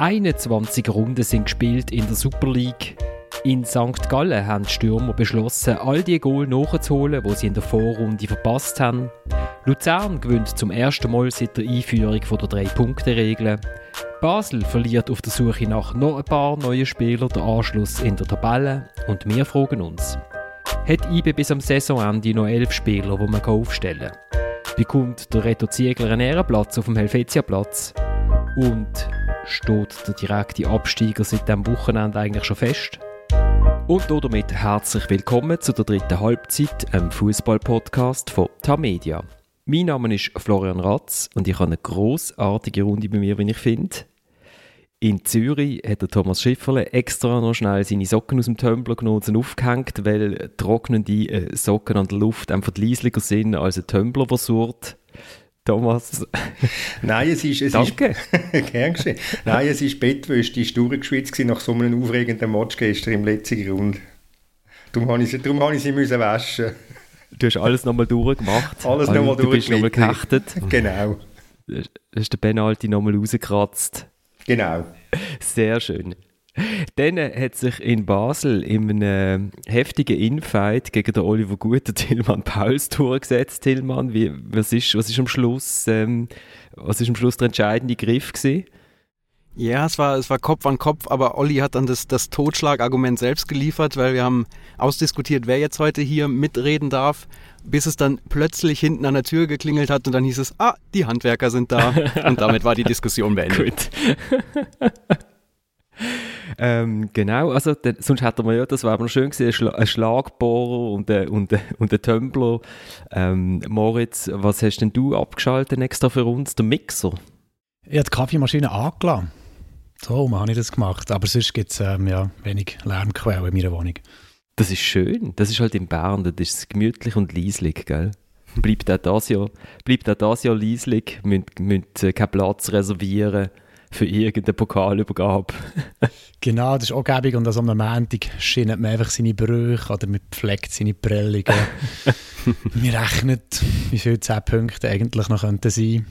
21 Runden sind gespielt in der Super League. In St. Gallen haben die Stürmer beschlossen, all die Goal nachzuholen, die sie in der Vorrunde verpasst haben. Luzern gewinnt zum ersten Mal seit der Einführung der Drei-Punkte-Regel. Basel verliert auf der Suche nach noch ein paar neuen Spielern den Anschluss in der Tabelle und wir fragen uns, hat IBE bis am Saisonende noch elf Spieler, die man aufstellen kann? Bekommt der Reto Ziegler einen Ehrenplatz auf dem Helvetia-Platz? Und steht der direkte Absteiger seit dem Wochenende eigentlich schon fest? Und damit herzlich willkommen zu der dritten Halbzeit, einem Fußball-Podcast von Tamedia. Mein Name ist Florian Ratz und ich habe eine großartige Runde bei mir, wie ich finde. In Zürich hat der Thomas Schifferle extra noch schnell seine Socken aus dem Tumbler genommen und aufgehängt, weil trocknende äh, Socken an der Luft einfach leislicher sind als ein Tumbler versucht. Thomas. Nein, es ist... Es Danke. Ist, gern geschehen. Nein, es ist Bettwäsche, die ist durchgeschwitzt nach so einem aufregenden Match gestern im letzten Grund. Darum habe ich sie, darum habe ich sie müssen waschen. Du hast alles nochmal durchgemacht. Alles nochmal Du bist nochmal gehechtet. Genau. Du hast den Penalty nochmal rausgekratzt. Genau. Sehr schön. Dann hat sich in Basel in einem heftigen Infight gegen den Oliver Guter Tillmann Pauls durchgesetzt. Tillmann, wie, was, ist, was, ist am Schluss, ähm, was ist am Schluss der entscheidende Griff gewesen? Ja, es war, es war Kopf an Kopf, aber Olli hat dann das, das Totschlagargument selbst geliefert, weil wir haben ausdiskutiert, wer jetzt heute hier mitreden darf, bis es dann plötzlich hinten an der Tür geklingelt hat und dann hieß es, ah, die Handwerker sind da. und damit war die Diskussion beendet. Gut. Ähm, genau, also der, sonst hätten wir ja, das wäre noch schön gewesen, ein, Schla ein Schlagbohrer und ein, und, ein, und ein Tumbler. Ähm, Moritz, was hast denn du abgeschaltet extra für uns? Der Mixer? Ich habe die Kaffeemaschine angelassen. So habe ich das gemacht. Aber sonst gibt es ähm, ja, wenig Lärmquellen in meiner Wohnung. Das ist schön. Das ist halt in Bern, das ist gemütlich und leislich, gell? Bleibt auch das Jahr, bleibt auch das Jahr leislich, müsst, müsst äh, keinen Platz reservieren für irgendeine Pokalübergabe. genau, das ist auch gäbig und also am Montag schindet man einfach seine Brüche oder man pflegt seine Prellungen. man rechnet, wie viele 10 Punkte eigentlich noch könnten sein.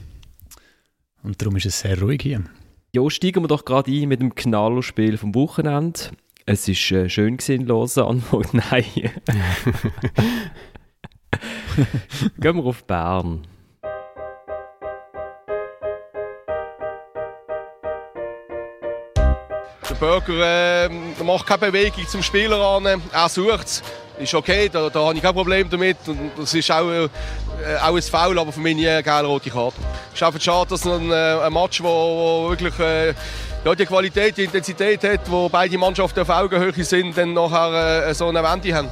Und darum ist es sehr ruhig hier. Ja, steigen wir doch gerade ein mit dem Knallerspiel vom Wochenende. Es war äh, schön gewesen in Lausanne. Nein. Gehen wir auf Bern. Der Burger äh, macht keine Bewegung zum Spieler an. Er sucht es. Ist okay, da, da habe ich kein Problem damit. Und das ist auch, äh, auch ein Foul, aber für mich nie eine geile rote Karte. Es ist einfach schade, dass ein, äh, ein Match, wo, wo wirklich äh, ja, die Qualität, die Intensität hat, wo beide Mannschaften auf Augenhöhe sind, dann nachher äh, so eine Wende haben.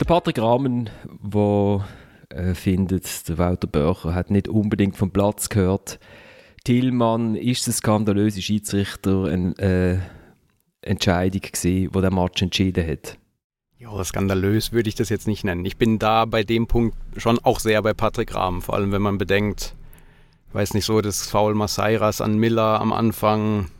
Der Patrick Rahmen, der äh, findet, der Walter Börcher hat nicht unbedingt vom Platz gehört. Tillmann ist der skandalöse Schiedsrichter eine äh, Entscheidung gewesen, die der Match entschieden hat. Ja, skandalös würde ich das jetzt nicht nennen. Ich bin da bei dem Punkt schon auch sehr bei Patrick Rahmen, vor allem wenn man bedenkt, weiß nicht so, das Foul Masairas an Miller am Anfang,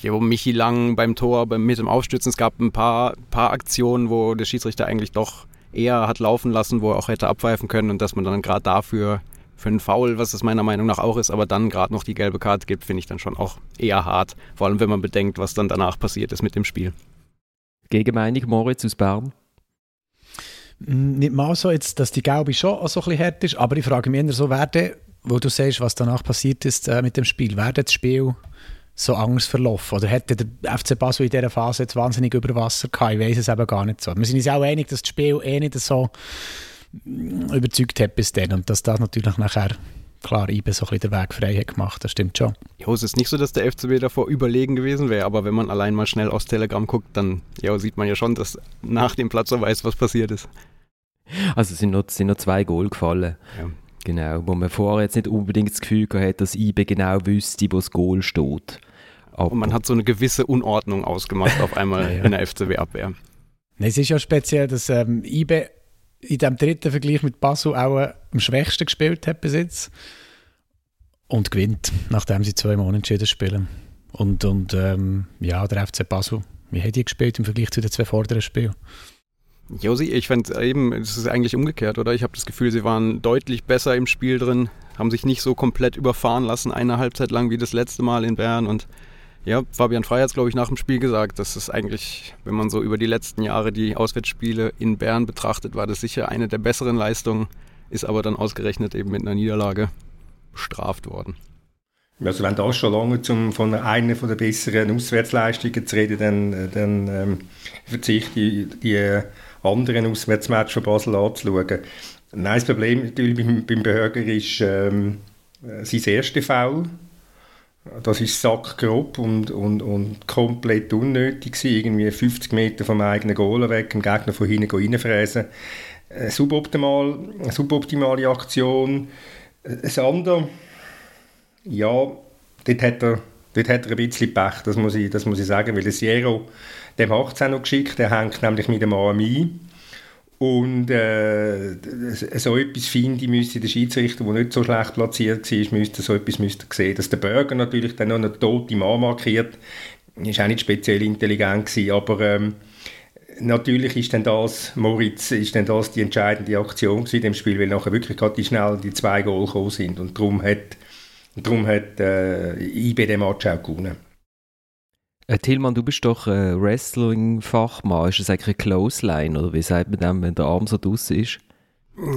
ja, Michi Lang beim Tor beim, mit dem Aufstützen. Es gab ein paar, paar Aktionen, wo der Schiedsrichter eigentlich doch eher hat laufen lassen, wo er auch hätte abpfeifen können und dass man dann gerade dafür für einen Foul, was es meiner Meinung nach auch ist, aber dann gerade noch die gelbe Karte gibt, finde ich dann schon auch eher hart. Vor allem, wenn man bedenkt, was dann danach passiert ist mit dem Spiel. Gegenmeinung, Moritz aus Bern? Nicht mal so, jetzt, dass die gelbe schon so ein bisschen hart ist, aber ich frage mich eher so, werde, wo du siehst, was danach passiert ist äh, mit dem Spiel, wäre das Spiel so anders verlaufen? Oder hätte der FC Basel in dieser Phase jetzt wahnsinnig über Wasser gehabt? Ich weiß es eben gar nicht so. Wir sind uns auch einig, dass das Spiel eh nicht so überzeugt hat bis dann und dass das natürlich nachher klar IBE so ein bisschen den Weg frei hat gemacht, das stimmt schon. Jo, es ist nicht so, dass der FCB davor überlegen gewesen wäre, aber wenn man allein mal schnell aufs Telegram guckt, dann ja, sieht man ja schon, dass nach dem Platzer weiß, was passiert ist. Also es sind noch, sind noch zwei Goal gefallen. Ja. Genau, wo man vorher jetzt nicht unbedingt das Gefühl hat, dass IBE genau wüsste, wo das Goal steht. Aber Und man hat so eine gewisse Unordnung ausgemacht auf einmal ja, ja. in der FCB-Abwehr. Es ist ja speziell, dass ähm, IBE in dem dritten Vergleich mit Basel auch äh, am schwächsten gespielt hat bis jetzt. Und gewinnt, nachdem sie zwei Monate entschieden spielen. Und, und ähm, ja, der FC Basel, wie hat die gespielt im Vergleich zu den zwei vorderen Spielen? Josi, ich fand eben, es ist eigentlich umgekehrt, oder? Ich habe das Gefühl, sie waren deutlich besser im Spiel drin, haben sich nicht so komplett überfahren lassen, eine Halbzeit lang wie das letzte Mal in Bern. Und ja, Fabian Frey hat es, glaube ich, nach dem Spiel gesagt, das ist eigentlich, wenn man so über die letzten Jahre die Auswärtsspiele in Bern betrachtet, war das sicher eine der besseren Leistungen, ist aber dann ausgerechnet eben mit einer Niederlage bestraft worden. Also wenn das schon lange zum, von einer von der besseren Auswärtsleistungen zu reden, dann, dann ähm, verzichte ich die anderen Auswärtsmatch von Basel anzuschauen. Nein, das Problem natürlich beim, beim Behörger ist ähm, sein erster Foul. Das ist sackgrob und, und, und komplett unnötig gewesen. Irgendwie 50 Meter vom eigenen Goal weg, dem Gegner von hinten reinfräsen. Eine suboptimal, eine suboptimale Aktion. Ein andere, ja, dort hat er, dort hat er ein bisschen Pech, das muss ich, das muss ich sagen, weil der Sierra dem 18 noch geschickt, der hängt nämlich mit dem AMI. Und äh, so etwas finde ich, müsste der Schiedsrichter, der nicht so schlecht platziert war, müsste so etwas müsste sehen. Dass der Bürger natürlich dann noch einen toten Mann markiert, ist auch nicht speziell intelligent gewesen, aber ähm, natürlich ist dann das, Moritz, ist dann das die entscheidende Aktion in dem Spiel, weil nachher wirklich gerade die schnell die zwei Goal gekommen sind und darum hat, darum hat äh, IB den Match auch gewonnen. Äh, Tillmann, du bist doch äh, Wrestling-Fachmann. Ist das eigentlich eine Clothesline oder wie sagt man dem, wenn der Arm so draußen ist?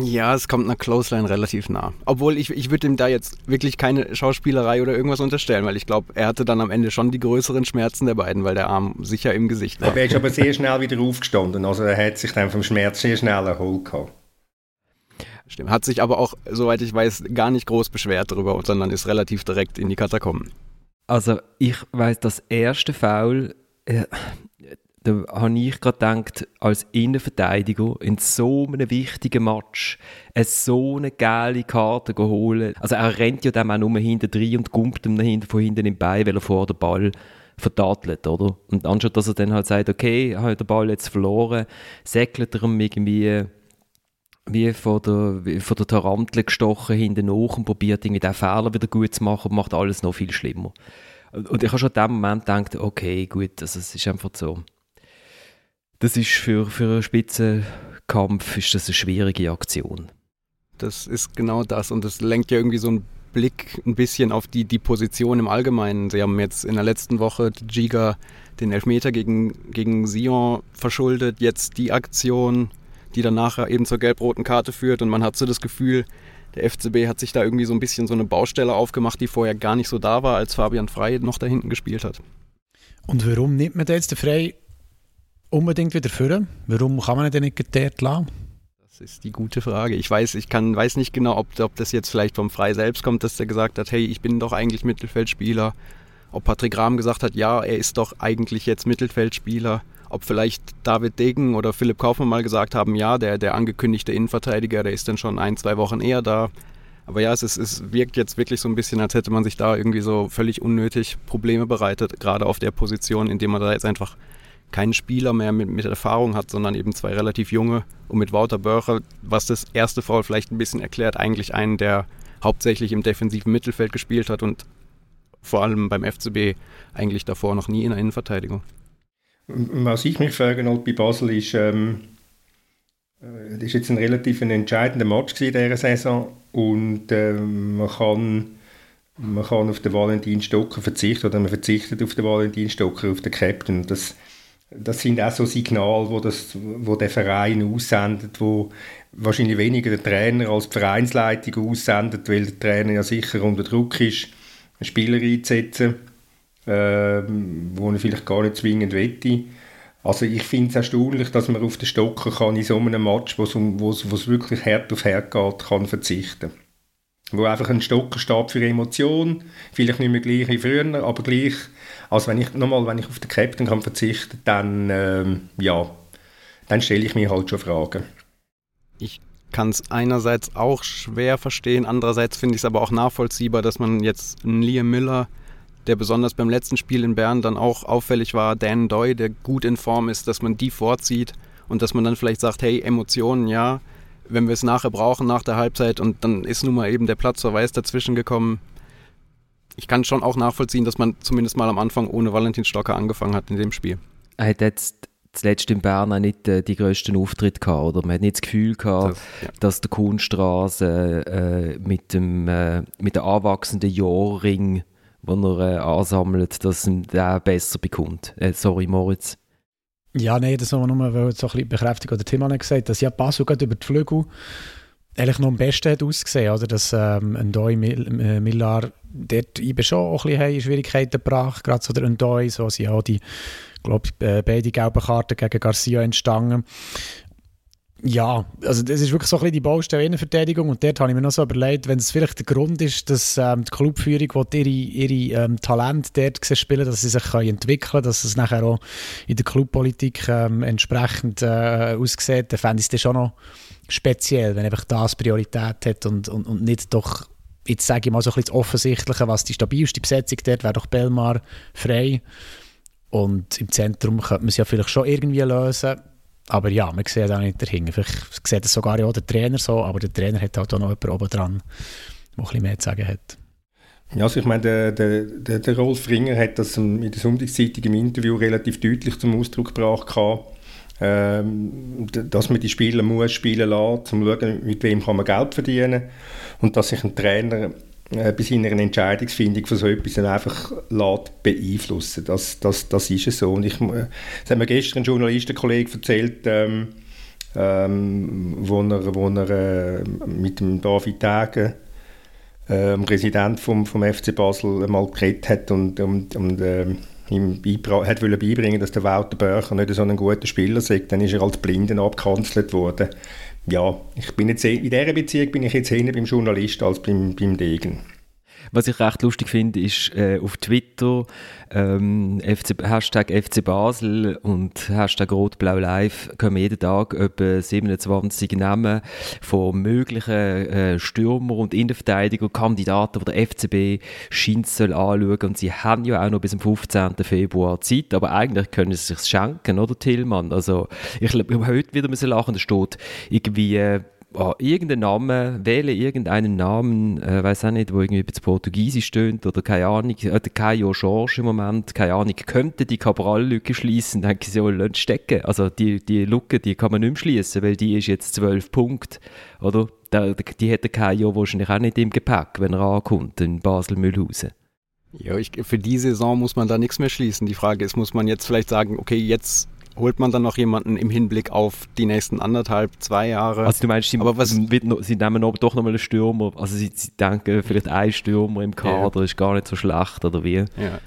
Ja, es kommt einer Clothesline relativ nah. Obwohl ich, ich würde ihm da jetzt wirklich keine Schauspielerei oder irgendwas unterstellen, weil ich glaube, er hatte dann am Ende schon die größeren Schmerzen der beiden, weil der Arm sicher im Gesicht war. Aber er ist aber sehr schnell wieder aufgestanden. Also er hat sich dann vom Schmerz sehr schnell erholt. Gehabt. Stimmt. Hat sich aber auch, soweit ich weiß, gar nicht groß beschwert darüber, sondern ist relativ direkt in die Katakomben. Also ich weiß, das erste Foul, äh, da habe ich gerade gedacht, als Innenverteidiger in so einem wichtigen Match eine so eine geile Karte holen. Also er rennt ja dann auch nur hinten drin und gumpt ihm hinten von hinten im Bein, weil er vor der Ball vertadelt, oder? Und anstatt dass er dann halt sagt, okay, ich habe den Ball jetzt verloren, säckelt er ihm irgendwie wie von der, wie von der Tarantel gestochen hinten nach und probiert irgendwie den Fehler wieder gut zu machen und macht alles noch viel schlimmer. Und ich habe schon in dem Moment gedacht, okay, gut, also es ist einfach so. Das ist für, für einen Spitzenkampf ist das eine schwierige Aktion. Das ist genau das und das lenkt ja irgendwie so einen Blick ein bisschen auf die, die Position im Allgemeinen. Sie haben jetzt in der letzten Woche Giga den Elfmeter gegen, gegen Sion verschuldet, jetzt die Aktion die dann nachher eben zur gelb-roten Karte führt. Und man hat so das Gefühl, der FCB hat sich da irgendwie so ein bisschen so eine Baustelle aufgemacht, die vorher gar nicht so da war, als Fabian Frey noch da hinten gespielt hat. Und warum nimmt man jetzt den Frey unbedingt wieder führen? Warum kann man den nicht dort lassen? Das ist die gute Frage. Ich weiß, ich kann, weiß nicht genau, ob, ob das jetzt vielleicht vom Frey selbst kommt, dass der gesagt hat, hey, ich bin doch eigentlich Mittelfeldspieler. Ob Patrick Rahm gesagt hat, ja, er ist doch eigentlich jetzt Mittelfeldspieler ob vielleicht David Degen oder Philipp Kaufmann mal gesagt haben, ja, der, der angekündigte Innenverteidiger, der ist dann schon ein, zwei Wochen eher da. Aber ja, es, ist, es wirkt jetzt wirklich so ein bisschen, als hätte man sich da irgendwie so völlig unnötig Probleme bereitet, gerade auf der Position, indem man da jetzt einfach keinen Spieler mehr mit, mit Erfahrung hat, sondern eben zwei relativ junge und mit Wouter Börcher, was das erste Foul vielleicht ein bisschen erklärt, eigentlich einen, der hauptsächlich im defensiven Mittelfeld gespielt hat und vor allem beim FCB eigentlich davor noch nie in der Innenverteidigung. Was ich mich frage halt bei Basel ist, ähm, äh, das ist jetzt ein relativ entscheidender Match in dieser Saison und ähm, man, kann, man kann auf den Valentin Stocker verzichten oder man verzichtet auf den Valentin Stocker, auf den Captain. Das, das sind auch so Signale, wo, das, wo der Verein aussendet, wo wahrscheinlich weniger der Trainer als die Vereinsleitung aussendet, weil der Trainer ja sicher unter Druck ist, Spieler einzusetzen ähm, wo er vielleicht gar nicht zwingend wette. Also ich finde es erstaunlich, dass man auf den Stocker kann in so einem Match, wo es wirklich hart auf hart geht, kann verzichten. Wo einfach ein Stocker steht für Emotionen, vielleicht nicht mehr gleich wie früher, aber gleich, also wenn ich, nochmal, wenn ich auf den Captain kann verzichten, dann, ähm, ja, dann stelle ich mir halt schon Fragen. Ich kann es einerseits auch schwer verstehen, andererseits finde ich es aber auch nachvollziehbar, dass man jetzt einen Liam Miller der besonders beim letzten Spiel in Bern dann auch auffällig war, Dan Doy, der gut in Form ist, dass man die vorzieht und dass man dann vielleicht sagt, hey, Emotionen, ja, wenn wir es nachher brauchen nach der Halbzeit und dann ist nun mal eben der Platzverweis dazwischen gekommen. Ich kann schon auch nachvollziehen, dass man zumindest mal am Anfang ohne Valentin Stocker angefangen hat in dem Spiel. Er hat jetzt zuletzt in Bern auch nicht äh, die grössten Auftritte gehabt, oder? Man hat nicht das Gefühl gehabt, das, ja. dass der Kunststraße äh, mit dem äh, mit der anwachsenden Jahrring, den er äh, ansammelt, dass er besser bekommt. Äh, sorry, Moritz. Ja, nein, das haben wir nur so ein bisschen bekräftigt, oder Tim hat gesagt, dass ja Basel gerade über die Flügel eigentlich noch am besten hat ausgesehen, oder? Dass ähm, Ndoi Millar dort eben schon auch ein bisschen Schwierigkeiten gebracht, gerade so der Ndoi, so sind auch die, glaube äh, beide gelben Karten gegen Garcia entstanden. Ja, also das ist wirklich so ein bisschen die Baustelle Innenverteidigung und dort habe ich mir noch so überlegt, wenn es vielleicht der Grund ist, dass ähm, die Clubführung ihre, ihre ähm, Talente dort spielen, dass sie sich entwickeln können, dass es nachher auch in der Clubpolitik ähm, entsprechend äh, aussieht, dann fände ich es dann schon noch speziell, wenn einfach das Priorität hat und, und, und nicht doch, jetzt sage ich mal so ein bisschen das Offensichtliche, was die stabilste Besetzung dort wäre doch Belmar frei. Und im Zentrum könnte man es ja vielleicht schon irgendwie lösen. Aber ja, man sieht auch nicht dahinter. Vielleicht sieht es sogar auch der Trainer so, aber der Trainer hat halt auch noch jemanden oben dran, der ein bisschen mehr zu sagen hat. Ja, also ich meine, der, der, der Rolf Ringer hat das in der Sonntagszeitung im Interview relativ deutlich zum Ausdruck gebracht ähm, dass man die Spieler muss spielen lassen, um zu schauen, mit wem kann man Geld verdienen und dass sich ein Trainer äh, bei seiner Entscheidungsfindung von so etwas einfach lässt beeinflussen. Das, das, das ist es so. Und ich, äh, das hat mir gestern ein Journalistenkollege erzählt, ähm, ähm, wo er, wo er äh, mit dem David Tage, äh, dem Präsident vom, vom FC Basel, mal geredet hat und, und, und äh, ihm hat beibringen dass der Walter Börcher nicht so ein guter Spieler ist, dann ist er als Blinden abgekanzelt worden. Ja, ich bin jetzt, in dieser Beziehung bin ich jetzt eher beim Journalist als beim, beim Degen. Was ich recht lustig finde, ist äh, auf Twitter ähm, FC, Hashtag FC Basel und Hashtag Rot-Blau Live kommen jeden Tag etwa 27 Namen von möglichen äh, Stürmer und Innenverteidiger, Kandidaten, die der FCB scheint soll anschauen und sie haben ja auch noch bis zum 15. Februar Zeit, aber eigentlich können sie sich schenken, oder Tillmann? Also ich glaube, heute wieder müssen lachen, da steht irgendwie äh, oh, irgendeinen Namen, wähle irgendeinen Namen, äh, weiß auch nicht, wo irgendwie zu Portugiesisch stöhnt oder keine Ahnung, oder Caio George im Moment, keine Ahnung, könnte die Cabral-Lücke schließen, denke ich, so, stecken. Also die, die Lücke, die kann man nicht mehr schließen, weil die ist jetzt zwölf Punkte, oder? Da, die hätte Caio wahrscheinlich auch nicht im Gepäck, wenn er ankommt in Basel-Mühlhausen. Ja, ich, für die Saison muss man da nichts mehr schließen. Die Frage ist, muss man jetzt vielleicht sagen, okay, jetzt holt man dann noch jemanden im Hinblick auf die nächsten anderthalb, zwei Jahre. Also du meinst, sie, aber was, noch, sie nehmen aber doch nochmal einen Stürmer, also sie, sie denken, vielleicht ein Stürmer im Kader ja. ist gar nicht so schlecht, oder wie? Ja.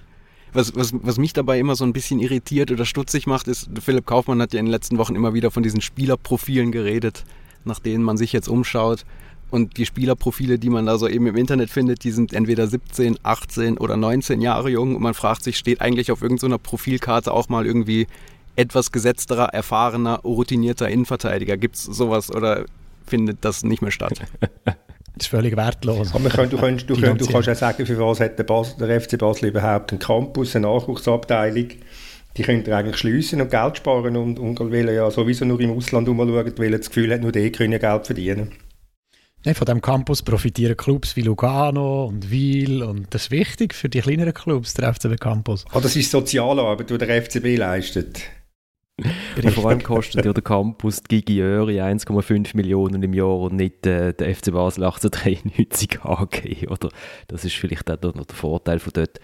Was, was, was mich dabei immer so ein bisschen irritiert oder stutzig macht, ist, Philipp Kaufmann hat ja in den letzten Wochen immer wieder von diesen Spielerprofilen geredet, nach denen man sich jetzt umschaut. Und die Spielerprofile, die man da so eben im Internet findet, die sind entweder 17, 18 oder 19 Jahre jung. Und man fragt sich, steht eigentlich auf irgendeiner Profilkarte auch mal irgendwie etwas gesetzterer, erfahrener, routinierter Innenverteidiger? Gibt es sowas oder findet das nicht mehr statt? Das ist völlig wertlos. Aber können, du, kannst, du, du kannst auch sagen, für was hat der, Bas, der FC Basel überhaupt einen Campus, eine Nachwuchsabteilung. Die könnt ihr eigentlich schliessen und Geld sparen und, und weil ja sowieso nur im Ausland umschauen, weil er das Gefühl hat, nur die können Geld verdienen. Nein, von diesem Campus profitieren Clubs wie Lugano und Wiel und das ist wichtig für die kleineren Clubs, der FCB Campus. Oh, das ist Sozialarbeit, die der FCB leistet. Und vor allem kostet ja der Campus die Gigiöri 1,5 Millionen im Jahr und nicht äh, der FC Basel 1893 AG. Oder? Das ist vielleicht auch noch der Vorteil von dort.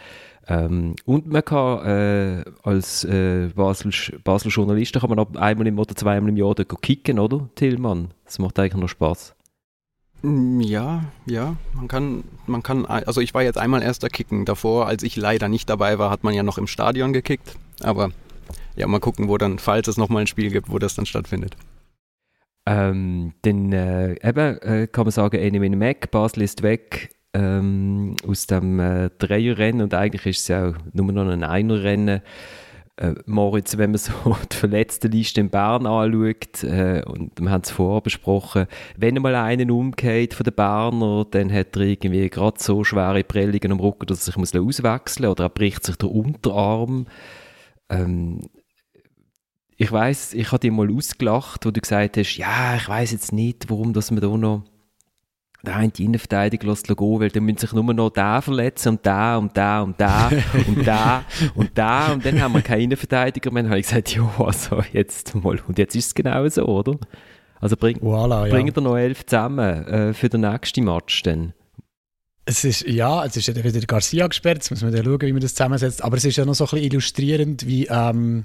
Ähm, und man kann äh, als äh, Basel, Basel Journalist kann einmal im oder zweimal im Jahr dort kicken, oder Tillmann? Das macht eigentlich noch Spaß. Mm, ja, ja, man kann, man kann, also ich war jetzt einmal erster Kicken. Davor, als ich leider nicht dabei war, hat man ja noch im Stadion gekickt. Aber ja, mal gucken, wo dann, falls es nochmal ein Spiel gibt, wo das dann stattfindet. Ähm, dann äh, eben äh, kann man sagen, Enemy Mac, Basel ist weg ähm, aus dem äh, Dreierrennen und eigentlich ist es ja auch nur noch ein Einerrennen. Äh, Moritz, wenn man so die verletzten Liste in Bern anschaut, äh, und wir haben es vorher besprochen, wenn mal einen umgeht von den Berner, dann hat er irgendwie gerade so schwere Prellungen am Rücken, dass er sich auswechseln muss oder er bricht sich der Unterarm. Ähm, ich weiß, ich habe dir mal ausgelacht, wo du gesagt hast, ja, ich weiß jetzt nicht, warum dass man da noch der eine Innenverteidiger lässt gehen, weil dann müssen sich nur noch da verletzen und da und da und da und da und da und dann haben wir keinen Innenverteidiger mehr. Dann habe ich gesagt, ja, also jetzt mal. Und jetzt ist es genau so, oder? Also bring, voilà, ja. bringt er noch elf zusammen äh, für den nächsten Match dann. Es ist, ja, es ist ja wieder Garcia gesperrt, jetzt muss man dann schauen, wie man das zusammensetzt. Aber es ist ja noch so ein bisschen illustrierend, wie ähm,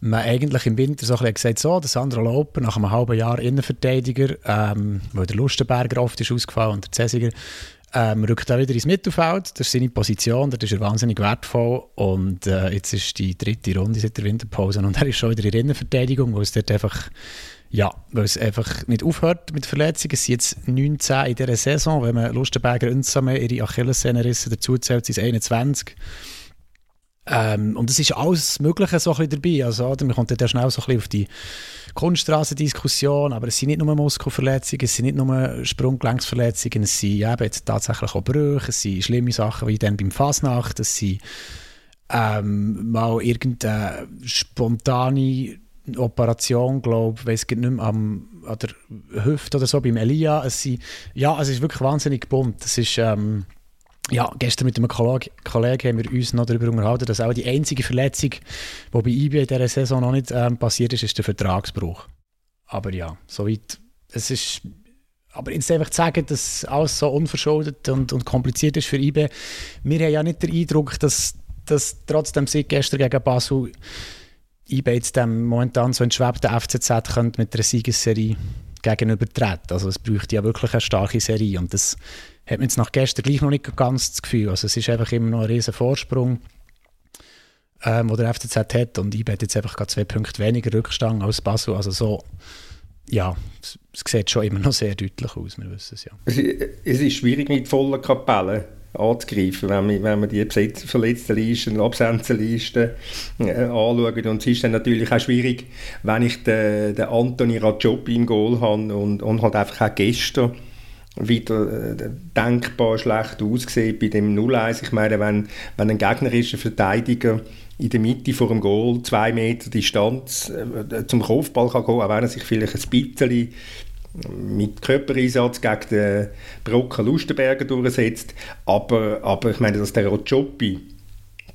man eigentlich im Winter so ein bisschen gesagt so, der Sandro Lauper nach einem halben Jahr Innenverteidiger, ähm, weil der Lustenberger oft ist ausgefallen und der Cäsiger, ähm, rückt auch wieder ins Mittelfeld. Das ist seine Position, das ist er wahnsinnig wertvoll. Und äh, jetzt ist die dritte Runde seit der Winterpause und er ist schon wieder in der Innenverteidigung, wo es dort einfach ja, weil es einfach nicht aufhört mit Verletzungen. Es sind jetzt 19 in dieser Saison. Wenn man Lustenberger und ihre Achillessehnenrisse dazu zählt, sind es 21. Ähm, und es ist alles Mögliche so ein dabei. Also, oder? Man kommt dann schnell so ein auf die Kunststraßendiskussion, aber es sind nicht nur Muskelverletzungen, es sind nicht nur Sprunggelenksverletzungen, es sind eben jetzt tatsächlich auch Brüche, es sind schlimme Sachen wie dann beim Fasnacht, es sind ähm, mal irgendeine spontane Operation, glaube ich, weiß nicht mehr, am, an der Hüfte oder so, beim Elia. Es sind, ja, es ist wirklich wahnsinnig bunt. Es ist, ähm, ja, gestern mit einem Kollegen, haben wir uns noch darüber unterhalten, dass auch die einzige Verletzung, die bei IB in dieser Saison noch nicht ähm, passiert ist, ist der Vertragsbruch. Aber ja, soweit, es ist, aber jetzt einfach zu sagen, dass alles so unverschuldet und, und kompliziert ist für IB, wir haben ja nicht den Eindruck, dass, dass trotzdem Sieg gestern gegen Basel IB jetzt dem momentan so entschwebten FCZ könnte mit einer Siegesserie gegenübertreten. Also es bräuchte ja wirklich eine starke Serie und das hat man jetzt nach gestern gleich noch nicht ganz das Gefühl. Also es ist einfach immer noch ein riesen Vorsprung, ähm, den der FCZ hat und IB hat jetzt einfach gerade zwei Punkte weniger Rückstand als Basel. Also so, ja, es, es sieht schon immer noch sehr deutlich aus, wir wissen es ja. Es ist schwierig mit vollen Kapellen anzugreifen, wenn man, wenn man die verletzten Listen, Absenzenlisten äh, anschaut. Und es ist dann natürlich auch schwierig, wenn ich den, den Anthony Rajopi im Goal habe und, und halt einfach auch gestern wieder äh, denkbar schlecht aussieht bei dem 0-1. Ich meine, wenn, wenn ein gegnerischer Verteidiger in der Mitte vor dem Goal zwei Meter Distanz äh, zum Kopfball kann gehen, auch wenn er sich vielleicht ein bisschen mit Körpereinsatz gegen den Brocken Lustenberger durchsetzt. Aber, aber ich meine, dass der Rotschopi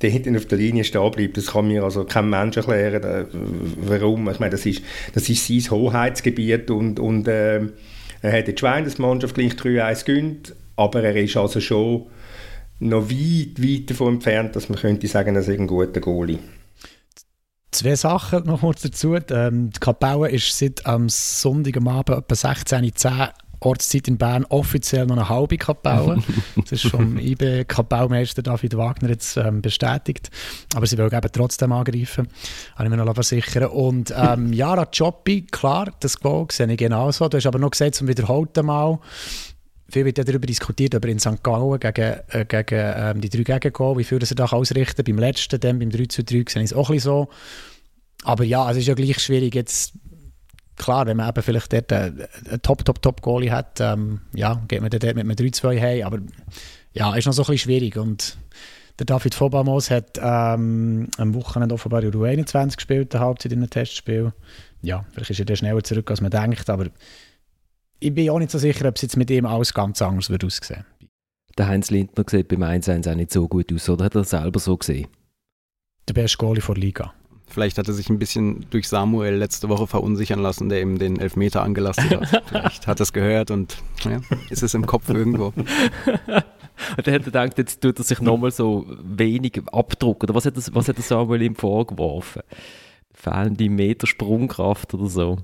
der hinten auf der Linie stehen bleibt, das kann mir also kein Mensch erklären, äh, warum. Ich meine, das ist, das ist sein Hoheitsgebiet und, und äh, er hat die Schwein, dass die Mannschaft gleich 3-1 gönnt, aber er ist also schon noch weit, weit davon entfernt, dass man könnte sagen, er ist ein guter Goalie. Zwei Sachen noch kurz dazu. Ähm, die Kapelle ist seit am Sonntag am Abend etwa 16.10 Uhr Ortszeit in Bern offiziell noch eine halbe Kapelle. Das ist vom IB Kapellmeister David Wagner jetzt ähm, bestätigt. Aber sie wollen eben trotzdem angreifen, habe ich mir noch versichern. Und ähm, Jara Choppi, klar, das Goal sehe ich genauso. Du hast aber noch gesagt, zum wiederholten Mal, viel wird ja darüber diskutiert, aber in St. Gallen gegen, äh, gegen ähm, die drei Gegengol, wie viel sie da ausrichten. Beim letzten, dann, beim 3 zu 3, sehe ich es auch ein bisschen so. Aber ja, es ist ja gleich schwierig jetzt, klar, wenn man eben vielleicht dort einen, einen Top, Top, Top Goalie hat, ähm, ja, geht man dort mit einem 3-2 heim, aber ja, ist noch so ein bisschen schwierig und der David Fobamos hat ähm, am Wochenende offenbar Euro 21 gespielt, eine Halbzeit in einem Testspiel. Ja, vielleicht ist er dann schneller zurück, als man denkt, aber ich bin auch nicht so sicher, ob es jetzt mit ihm alles ganz anders wird aussehen. Der Heinz Lindner sieht beim 1-1 auch nicht so gut aus, oder hat er selber so gesehen? Der beste Goalie vor Liga. Vielleicht hat er sich ein bisschen durch Samuel letzte Woche verunsichern lassen, der ihm den Elfmeter angelastet hat. Vielleicht hat er es gehört und ja, ist es im Kopf irgendwo. und dann hat er gedacht, jetzt tut er sich nochmal so wenig abdrucken. Oder was hat, das, was hat Samuel ihm vorgeworfen? Fehlende Meter Sprungkraft oder so?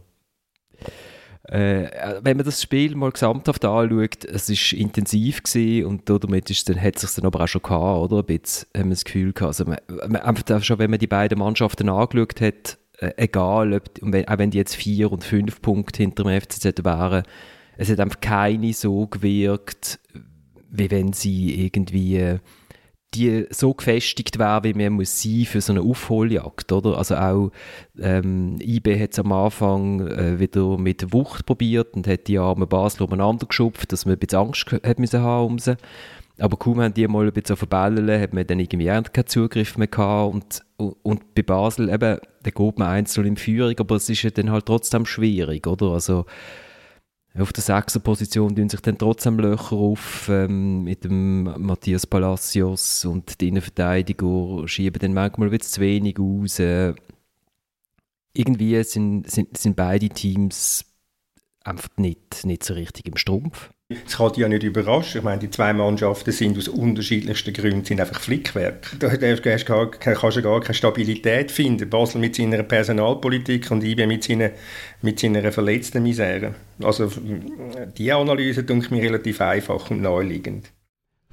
Äh, wenn man das Spiel mal gesamthaft anschaut, es war intensiv und damit ist, dann, hat es sich dann aber auch schon gehabt, oder? Ein bisschen haben wir das Gefühl gehabt. Also man, man, einfach schon, wenn man die beiden Mannschaften angeschaut hat, äh, egal, ob, wenn, auch wenn die jetzt vier und fünf Punkte hinter dem FCZ wären, es hat einfach keine so gewirkt, wie wenn sie irgendwie äh, die so gefestigt wäre, wie man muss sein für so eine Aufholjagd, oder? Also auch ähm, IB hat es am Anfang äh, wieder mit Wucht probiert und hat die armen Basel umeinander geschupft, dass man ein bisschen Angst hat müssen haben um sie. Aber kaum haben die mal ein bisschen verbellen, hat man dann irgendwie keinen Zugriff mehr gehabt und, und, und bei Basel eben, da geht man einzeln in Führung, aber es ist ja dann halt trotzdem schwierig, oder? Also Auf der sechsten Position tun sich dann trotzdem Löcher auf ähm, mit dem Matthias Palacios und die Innenverteidiger schieben dann manchmal ein zu wenig aus. Äh, irgendwie sind, sind, sind beide Teams einfach nicht, nicht so richtig im Strumpf. Es kann dich ja nicht überraschen. Ich meine, die zwei Mannschaften sind aus unterschiedlichsten Gründen sind einfach Flickwerk. Da kannst du gar keine Stabilität finden. Basel mit seiner Personalpolitik und IB mit seiner, mit seiner verletzten Misere. Also die Analyse denke mir relativ einfach und naheliegend.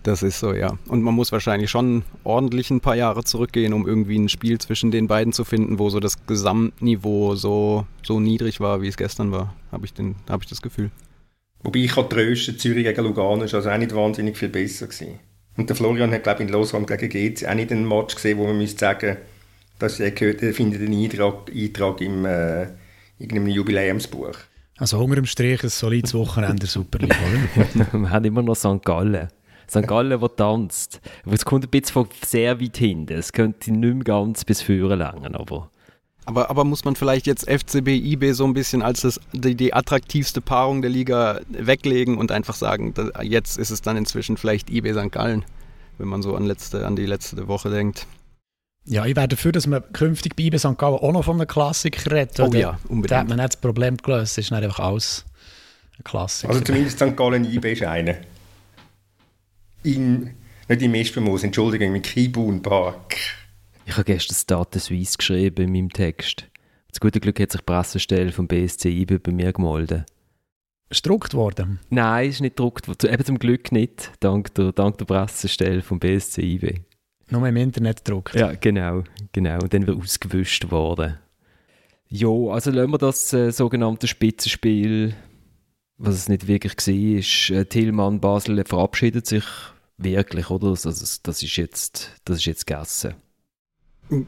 Das ist so, ja. Und man muss wahrscheinlich schon ordentlich ein paar Jahre zurückgehen, um irgendwie ein Spiel zwischen den beiden zu finden, wo so das Gesamtniveau so, so niedrig war, wie es gestern war, habe ich, hab ich das Gefühl. Wobei ich kann trösten, Zürich gegen Lugano ist also auch nicht wahnsinnig viel besser gewesen. Und der Florian hat, glaube ich, in Lausanne gegen GC auch nicht einen Match gesehen, wo man müsste sagen, dass er gehört, er findet einen Eintrag, Eintrag im äh, irgendeinem Jubiläumsbuch. Also Hunger im Strich, ein solides Wochenende Super League, oder? wir haben immer noch St. Gallen. St. Gallen, der tanzt. Aber es kommt ein bisschen von sehr weit hinten. Es könnte nicht mehr ganz bis vorne langen, aber... Aber, aber muss man vielleicht jetzt FCB, IB so ein bisschen als das, die, die attraktivste Paarung der Liga weglegen und einfach sagen, jetzt ist es dann inzwischen vielleicht IB St. Gallen, wenn man so an, letzte, an die letzte Woche denkt. Ja, ich wäre dafür, dass man künftig bei IB St. Gallen auch noch von einem Klassiker redet. Oh ja, unbedingt. Da hat man nicht das Problem gelöst, es ist nicht einfach alles ein Klassiker. Also zumindest St. Gallen IB ist einer. In, nicht im Espenmoos, Entschuldigung, im Kibun Park. Ich habe gestern Status Suisse geschrieben in meinem Text. Zu gutem Glück hat sich die Pressestelle vom BSC IB bei mir gemeldet. Ist gedruckt worden? Nein, ist nicht gedruckt worden. Eben zum Glück nicht, dank der, dank der Pressestelle vom BSC IB. Nur im Internet gedruckt? Ja, genau. genau. Und dann wird ausgewischt worden. Ja, also lassen wir das äh, sogenannte Spitzenspiel, was es nicht wirklich war, ist, äh, Tillmann Basel verabschiedet sich wirklich, oder? Also, das, ist jetzt, das ist jetzt gegessen.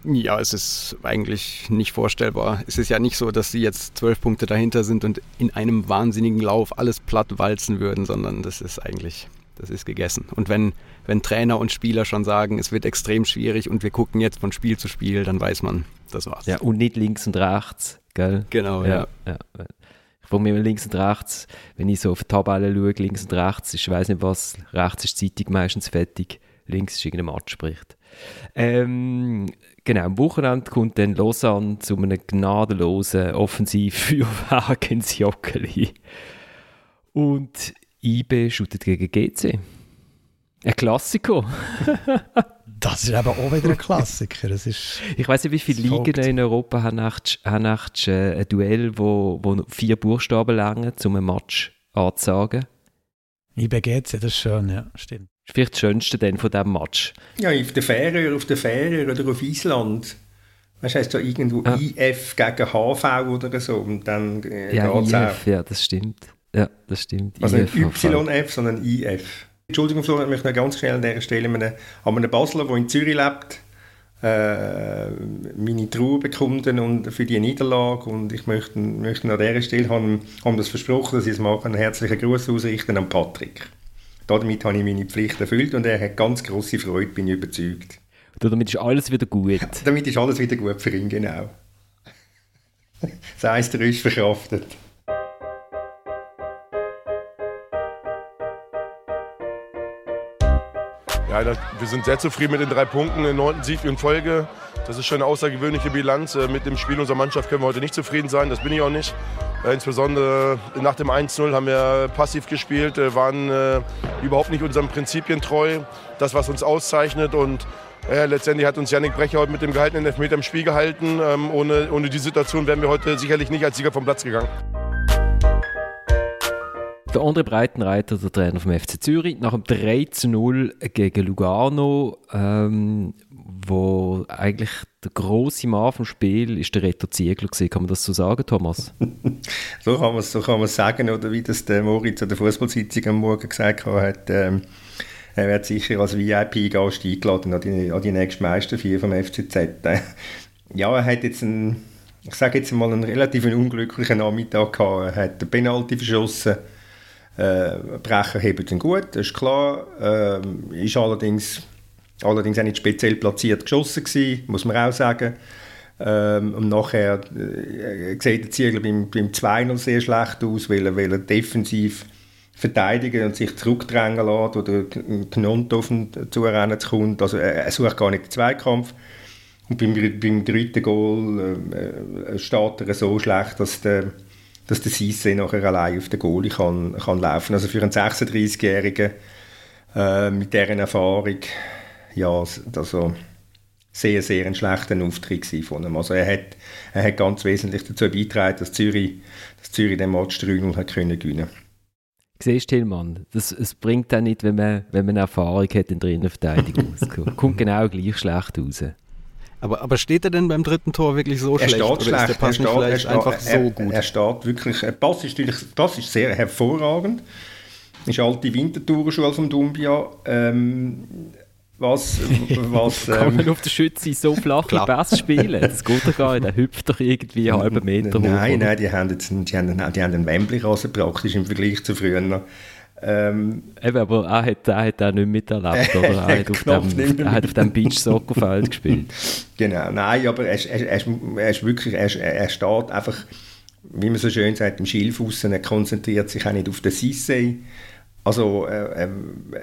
Ja, es ist eigentlich nicht vorstellbar. Es ist ja nicht so, dass sie jetzt zwölf Punkte dahinter sind und in einem wahnsinnigen Lauf alles platt walzen würden, sondern das ist eigentlich, das ist gegessen. Und wenn, wenn Trainer und Spieler schon sagen, es wird extrem schwierig und wir gucken jetzt von Spiel zu Spiel, dann weiß man, das war's. Ja, und nicht links und rechts, gell? Genau, ja. ja. ja. Ich frage mich immer links und rechts, wenn ich so auf die Tabelle schaue, links und rechts, ich weiß nicht was, rechts ist die Zeitung meistens fertig, links ist irgendein Match spricht. Ähm, genau, am Wochenende kommt dann Lausanne zu einem gnadenlosen Offensivfeuerwerk ins Joggeli. Und IB shootet gegen GC. Ein Klassiker. das ist aber auch wieder ein Klassiker. Das ist ich weiß nicht, wie viele Ligen in Europa haben äh, ein Duell, wo, wo vier Buchstaben lang um ein Match anzusagen. IB GC, das ist schön, ja, stimmt. Ist vielleicht das Schönste denn von diesem Match. Ja, auf der Färöer, auf der Färöer oder auf Island. Weißt du, heißt da irgendwo ja. IF gegen HV oder so und dann äh, ja, IF, auch. ja, das stimmt. Ja, das stimmt. Also IF, nicht YF, sondern IF. Entschuldigung, Florian, ich möchte noch ganz schnell an dieser Stelle an einem Basler, der in Zürich lebt, äh, meine Trauer bekunden und für die Niederlage und ich möchte, möchte an dieser Stelle haben, haben das versprochen, dass ich es mache, einen herzlichen Gruß ausrichten an Patrick. Damit habe ich meine Pflicht erfüllt und er hat ganz große Freude, bin ich überzeugt. Und damit ist alles wieder gut. damit ist alles wieder gut für ihn, genau. Das heisst, er ist verkraftet. Ja, wir sind sehr zufrieden mit den drei Punkten, den neunten Sieg in Folge. Das ist schon eine außergewöhnliche Bilanz. Äh, mit dem Spiel unserer Mannschaft können wir heute nicht zufrieden sein, das bin ich auch nicht. Äh, insbesondere nach dem 1-0 haben wir passiv gespielt, äh, waren überhaupt nicht unseren Prinzipien treu. Das, was uns auszeichnet und äh, letztendlich hat uns Yannick Brecher heute mit dem gehaltenen Elfmeter im Spiel gehalten. Ähm, ohne, ohne die Situation wären wir heute sicherlich nicht als Sieger vom Platz gegangen. Der andere Breitenreiter, der Trainer vom FC Zürich, nach dem 3 0 gegen Lugano, ähm, wo eigentlich der große Mann vom Spiel ist der Reto Ziegler gewesen. Kann man das so sagen, Thomas? so kann man es so sagen, oder wie das der Moritz an der Fußballsitzung am Morgen gesagt hat. Ähm, er wird sicher als VIP-Gast eingeladen an die, an die nächste Meisterfeier vom FCZ. ja, er hat jetzt einen, ich sage jetzt mal, einen relativ unglücklichen Nachmittag gehabt. Er hat den Penalty verschossen. Äh, Brecher hebt ihn gut, das ist klar. Äh, ist allerdings, allerdings auch nicht speziell platziert geschossen gewesen, muss man auch sagen. Ähm, und nachher äh, sieht der Ziegler beim, beim 2-0 sehr schlecht aus, weil er, weil er defensiv verteidigen und sich zurückdrängen lässt oder Knont auf ihn zurennen kommt. Also er, sucht gar nicht den Zweikampf. Und beim, beim dritten Goal äh, äh, steht er so schlecht, dass der, dass der Cisse nachher allein auf den Goalie kann, kann laufen. Also für einen 36-Jährigen äh, mit dieser Erfahrung, ja, also sehr, sehr ein schlechter Auftritt von ihm. Also er hat, er hat ganz wesentlich dazu beigetragen, dass Zürich, dass Zürich den Match 3-0 hat können gewinnen Siehst Tillmann, das, es bringt auch nicht, wenn man, wenn man Erfahrung hat in der Innenverteidigung. Es kommt genau gleich schlecht raus. Aber, aber steht er denn beim dritten Tor wirklich so er schlecht? Steht schlecht. Ist der Pass er steht, vielleicht er einfach steht, so gut? Er, steht wirklich, der Pass ist, natürlich, Pass ist sehr hervorragend. Das ist alte Wintertourenschule vom Dumbia. Ähm, was, was, ähm, Kann man auf der Schütze so flache Pässe spielen? Das geht doch gar nicht. Der hüpft doch irgendwie einen halben Meter hoch. Nein, nein, die haben, jetzt, die haben, die haben einen Wembley-Rasen praktisch im Vergleich zu früher. Ähm, Eben, aber er hat, er hat auch nicht miterlebt, oder? Er hat, auf dem, er hat auf dem Beach-Soccerfeld gespielt. Genau, nein, aber er, er, er, er ist wirklich, er, er steht einfach, wie man so schön sagt, im Schilf er konzentriert sich auch nicht auf den Sissé. Also er,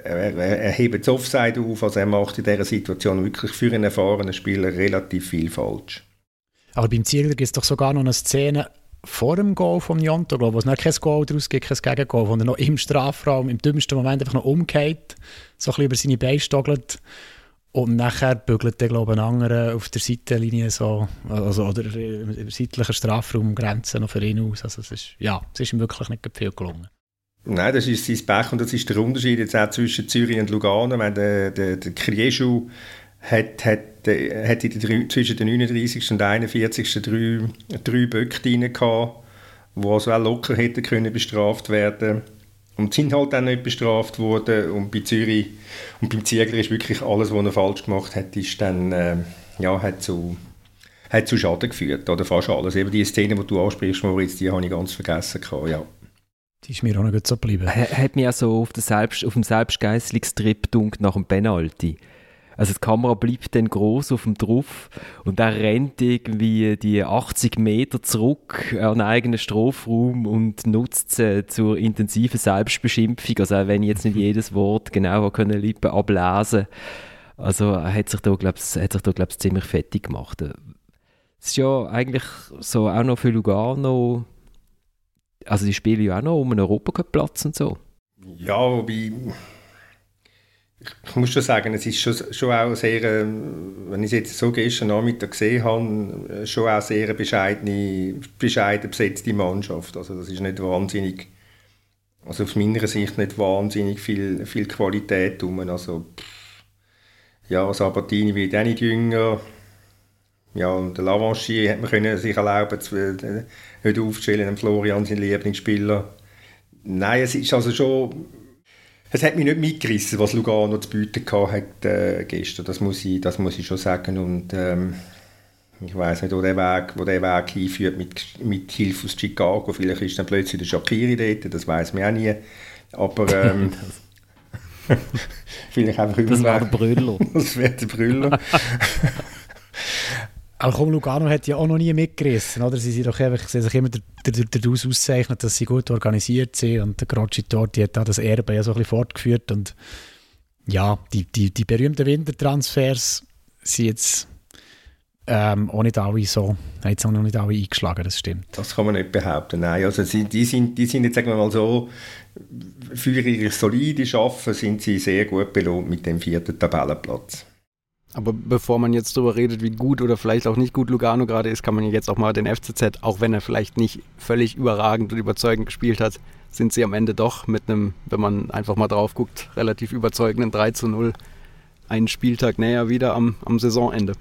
er, er, hebt das Offside auf, also er macht in dieser Situation wirklich für einen erfahrenen Spieler relativ viel falsch. Aber beim Ziegler gibt es doch sogar noch eine Szene, vor dem Goal von Jonto, wo es kein Goal daraus gibt, kein Gegengoal, wo er noch im Strafraum im dümmsten Moment einfach noch umgeht, so ein bisschen über seine Beine stoggelt und nachher bügelt er, glaube ich, einen anderen auf der Seitenlinie so, also, oder im seitlichen Strafraumgrenze noch für ihn aus. Also es ist, ja, es ist ihm wirklich nicht viel gelungen. Nein, das ist sein Pech und das ist der Unterschied zwischen Zürich und Lugano. Wenn der, der, der Krieschu hat, hat, hat in der, zwischen den 39. und 41. drei, drei Böcke drin gehabt, die also auch locker hätten können bestraft werden und sind halt dann nicht bestraft worden und bei Zürich und beim Ziegler ist wirklich alles, was er falsch gemacht hat, ist dann, äh, ja, hat zu, hat zu Schaden geführt, oder fast alles. Eben die Szene, die du ansprichst, Moritz, die habe ich ganz vergessen gehabt, ja. Die ist mir auch noch gut so geblieben. Hat mich auch so auf, Selbst, auf dem Selbstgeißlungstrip nach dem Penalty. Also die Kamera bleibt dann groß auf dem drauf und er rennt irgendwie die 80 Meter zurück an den eigenen Strafraum und nutzt sie zur intensiven Selbstbeschimpfung. Also auch wenn ich jetzt nicht jedes Wort genau können Lippen ablesen also er hat sich da glaube ich ziemlich fettig gemacht. Es ist ja eigentlich so auch noch für Lugano also die spielen ja auch noch um einen Europacup-Platz und so. Ja, wobei ich muss schon sagen, es ist schon, schon auch sehr, ähm, wenn ich es jetzt so gestern Nachmittag gesehen habe, äh, schon auch sehr bescheidene, bescheiden besetzte Mannschaft. Also das ist nicht wahnsinnig, also aus meiner Sicht nicht wahnsinnig viel, viel Qualität rum. Also ja, Sabatini wird auch nicht jünger. Ja, und der Lavanchier hat man können sich erlauben, zu, äh, nicht aufzustellen, Florian, sein Lieblingsspieler. Nein, es ist also schon es hat mich nicht mitgerissen, was Lugano zu bieten hat äh, gestern. Das muss, ich, das muss ich schon sagen. Und ähm, ich weiß nicht, wo der Weg, wo der Weg hinführt mit, mit Hilfe aus Chicago. Vielleicht ist dann plötzlich der Shakiri dort, das weiß man auch nie. Aber ähm, vielleicht einfach Das wäre der Brüller. das wäre der Brüller. Aber komm, Lugano hat ja auch noch nie mitgerissen, oder? Sie sind doch einfach, sie sich immer daraus auszeichnet, dass sie gut organisiert sind und der Grocci Torti hat das Erbe ja so ein bisschen fortgeführt und ja, die, die, die berühmten Wintertransfers sind jetzt ähm, auch nicht alle so, haben jetzt auch noch nicht alle eingeschlagen, das stimmt. Das kann man nicht behaupten, nein. Also sie, die, sind, die sind jetzt, sagen wir mal so, für ihr solide Schaffen sind sie sehr gut belohnt mit dem vierten Tabellenplatz. Aber bevor man jetzt darüber redet, wie gut oder vielleicht auch nicht gut Lugano gerade ist, kann man jetzt auch mal den FCZ, auch wenn er vielleicht nicht völlig überragend und überzeugend gespielt hat, sind sie am Ende doch mit einem, wenn man einfach mal drauf guckt, relativ überzeugenden 3 zu 0 einen Spieltag näher wieder am, am Saisonende.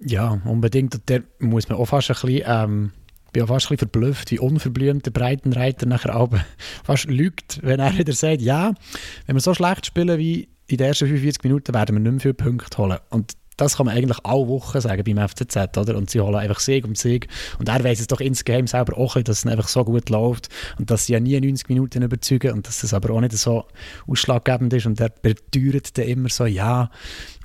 Ja, unbedingt. Der muss man auch fast ein bisschen, ähm, bin auch fast ein bisschen verblüfft, wie unverblümt der Breitenreiter nachher aber fast lügt, wenn er wieder sagt, ja, wenn wir so schlecht spielen wie in den ersten 45 Minuten werden wir nicht mehr viele Punkte holen. Und das kann man eigentlich alle Wochen sagen beim FCZ, oder? Und sie holen einfach Sieg um Sieg. Und er weiß es doch insgeheim selber auch, dass es einfach so gut läuft und dass sie ja nie 90 Minuten überzeugen und dass es aber auch nicht so ausschlaggebend ist. Und er beteuert dann immer so, ja,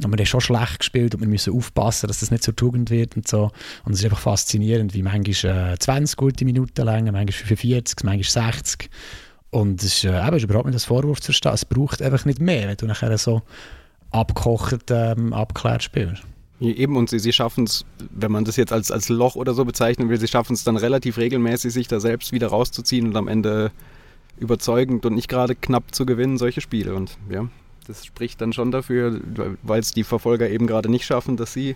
aber wir schon schlecht gespielt und wir müssen aufpassen, dass das nicht zur Tugend wird und so. Und es ist einfach faszinierend, wie manchmal äh, 20 gute Minuten lang, manchmal 45, manchmal 60. Und es ist, äh, eben, ist überhaupt nicht das Vorwurf zu verstehen. Es braucht einfach nicht mehr, wenn du nachher so abgekocht, ähm, abgeklärt spielst. Eben, und sie, sie schaffen es, wenn man das jetzt als, als Loch oder so bezeichnen will, sie schaffen es dann relativ regelmäßig, sich da selbst wieder rauszuziehen und am Ende überzeugend und nicht gerade knapp zu gewinnen, solche Spiele. Und ja, das spricht dann schon dafür, weil es die Verfolger eben gerade nicht schaffen, dass sie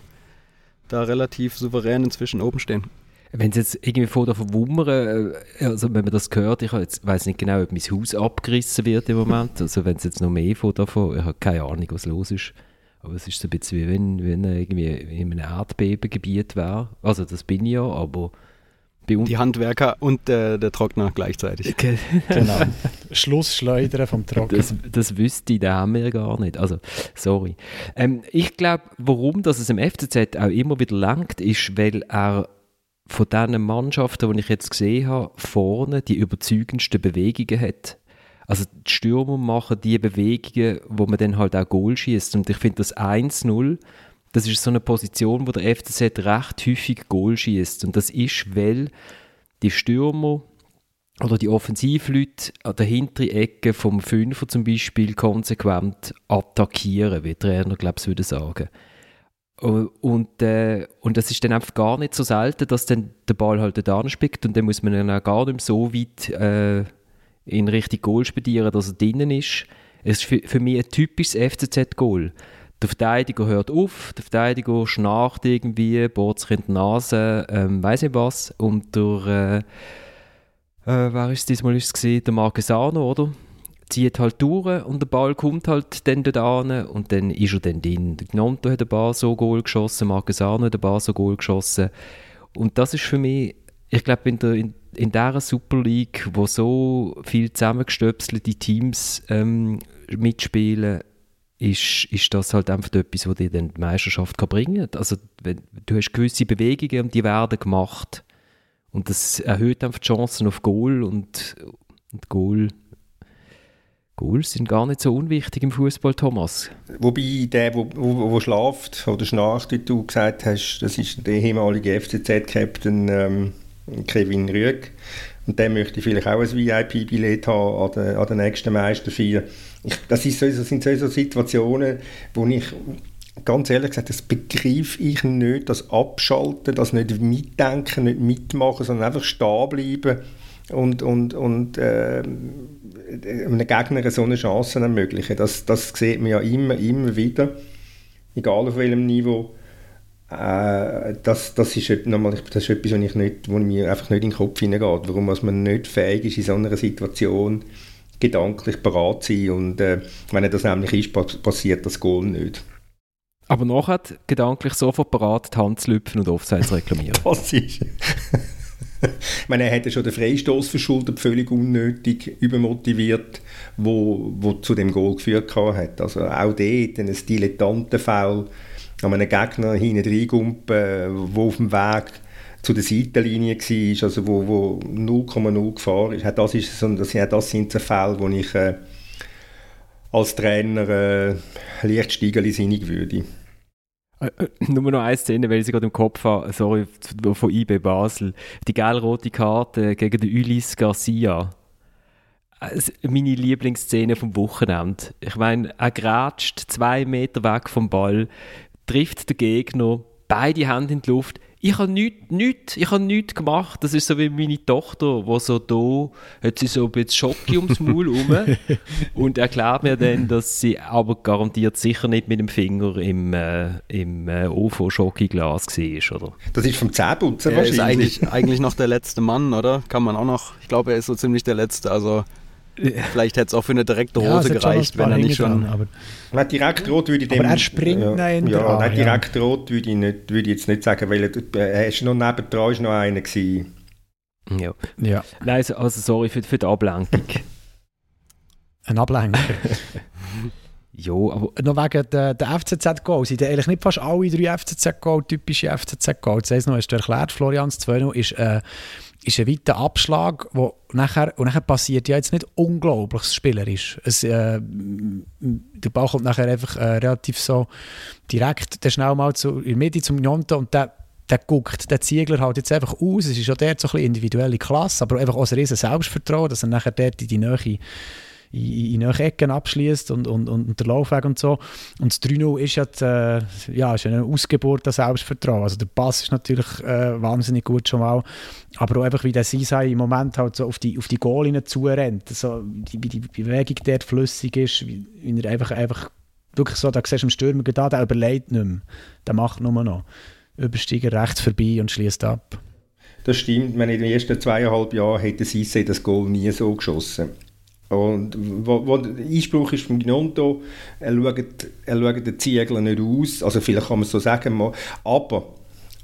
da relativ souverän inzwischen oben stehen. Wenn es jetzt irgendwie vor der Verwummern, äh, also wenn man das hört, ich weiß nicht genau, ob mein Haus abgerissen wird im Moment, also wenn es jetzt noch mehr von davon, ich habe keine Ahnung, was los ist. Aber es ist so ein bisschen wie wenn, wenn irgendwie in einem Erdbebengebiet wäre. Also das bin ich ja, aber die Handwerker und der, der Trockner gleichzeitig. genau. Schlussschleudern vom Trockner. Das, das wüsste ich, den haben wir gar nicht. Also, sorry. Ähm, ich glaube, warum dass es im FCZ auch immer wieder langt, ist, weil er von diesen Mannschaften, die ich jetzt gesehen habe, vorne die überzeugendsten Bewegungen hat. Also die Stürmer machen die Bewegungen, wo man dann halt auch Goal schießt. Und ich finde das 1-0, das ist so eine Position, wo der FCZ recht häufig Goal schießt. Und das ist, weil die Stürmer oder die Offensivleute an der hinteren Ecke vom Fünfer zum Beispiel konsequent attackieren, wie Trainer, glaube ich, würde sagen. Und, äh, und das ist dann einfach gar nicht so selten, dass dann der Ball halt da spickt und dann muss man dann auch gar nicht so weit äh, in Richtung Goal spedieren, dass er drinnen ist. Es ist für, für mich ein typisches FCZ-Goal. Der Verteidiger hört auf, der Verteidiger schnarcht irgendwie, bohrt sich in die Nase, ähm, weiß nicht was. Und der, äh, äh, wer ist diesmal ist es? Der Marquesano, oder? Zieht halt durch und der Ball kommt halt dann dort an und dann ist er dann drin. Gnonto hat ein paar so Goal geschossen, Marquesano hat ein paar so Goal geschossen und das ist für mich, ich glaube in, der, in, in dieser Super League, wo so viel zusammengestöpselte Teams ähm, mitspielen, ist, ist das halt einfach etwas, was dir dann die Meisterschaft kann bringen kann. Also wenn, du hast gewisse Bewegungen und die werden gemacht und das erhöht einfach die Chancen auf Goal und, und Goal Goals sind gar nicht so unwichtig im Fußball, Thomas. Wobei der, wo, wo, wo schlaft oder schnarcht, wie du gesagt hast, das ist der ehemalige FCZ-Captain ähm, Kevin Rüegg. Und der möchte vielleicht auch ein VIP-Billett haben an der, an der nächsten Meisterfeier. Ich, das, ist so, das sind so Situationen, wo ich ganz ehrlich gesagt, das begreife ich nicht, das Abschalten, das nicht mitdenken, nicht mitmachen, sondern einfach stehen bleiben und, und, und äh, einem Gegner so eine Chance ermöglichen. Das, das sieht man ja immer, immer wieder, egal auf welchem Niveau. Äh, das, das, ist, nochmal, das ist etwas, was ich nicht, wo mir einfach nicht in den Kopf hineingeht. Warum man nicht fähig ist, in so einer Situation gedanklich parat zu sein. Und äh, wenn das nämlich ist, passiert das Goal nicht. Aber nachher gedanklich sofort parat, die Hand zu lüpfen und Offsides reklamieren. das ist ich meine, er hätte schon den Freistoß verschuldet, völlig unnötig, übermotiviert, wo, wo zu dem Goal geführt hat. Also auch dort ein Dilettantenfoul an einem Gegner hinten reingumpen, wo auf dem Weg zu der Seitenlinie war, also wo 0,0 Gefahr ist. Das, ist so, das, das sind so Fälle, wo ich äh, als Trainer äh, Lichtsteigerli sinnig würde. Äh, äh, nur noch eine Szene, weil ich sie gerade im Kopf habe, sorry, von IB Basel. Die gelb-rote Karte gegen den Ulis Garcia. Meine Lieblingsszene vom Wochenende. Ich meine, er grätscht zwei Meter weg vom Ball, trifft den Gegner, beide Hände in die Luft, ich habe nichts, nichts, ich habe nichts gemacht. Das ist so wie meine Tochter, die so da, hat sie so ein bisschen Schocke ums Maul rum und erklärt mir dann, dass sie aber garantiert sicher nicht mit dem Finger im, äh, im äh, OVO-Schokoglas war, oder? Das ist vom Zähneputzen wahrscheinlich. Ist eigentlich, eigentlich noch der letzte Mann, oder? Kann man auch noch, ich glaube, er ist so ziemlich der Letzte, also Vielleicht hätte es auch für eine direkte Hose ja, gereicht, wenn er nicht schon. Dran, aber nein, direkt rot würde ich dem. Aber er springt ja, nein, ja, nein, direkt ja. rot würde ich, nicht, würde ich jetzt nicht sagen, weil er, ist noch nebendran ist noch einer gewesen. Ja. ja. Nein, also sorry für, für die Ablenkung. Ein Ablenker. Ja, aber... Noch wegen der, der FCZ-Goal sind eigentlich nicht fast alle drei FCZ-Goal typische FCZ-Goal. Das heisst noch, hast du erklärt, Florian, das 2 ist, äh, ist ein weiter Abschlag, wo nachher, und nachher passiert ja jetzt nicht unglaubliches spielerisch. Es, äh, der Ball kommt nachher einfach äh, relativ so direkt, der schnell mal zu, in der Mitte zum Gnonto und der der guckt der Ziegler halt jetzt einfach aus. Es ist ja dort so ein individuelle Klasse, aber einfach auch ein riesen Selbstvertrauen, dass er nachher dort in die Nähe in, in Ecken abschließt und, und, und der Laufweg und so. Und das 3-0 ist ja, die, äh, ja ist eine Ausgeburt Selbstvertrauen. Also der Pass ist natürlich äh, wahnsinnig gut schon mal, aber auch einfach wie der Sisai im Moment halt so auf die, auf die Goalinnen zurennt, so, wie die, die Bewegung dort flüssig ist, wie, wie er einfach, einfach wirklich so, da siehst du im Stürmer da, der überlegt nicht mehr, der macht nur noch. Übersteiger rechts vorbei und schließt ab. Das stimmt, wenn in den ersten zweieinhalb Jahren hätte Sisse das Goal nie so geschossen. Und wo, wo der Einspruch ist vom Gnonto, er schaut, er schaut den Ziegler nicht aus, also vielleicht kann man es so sagen, aber,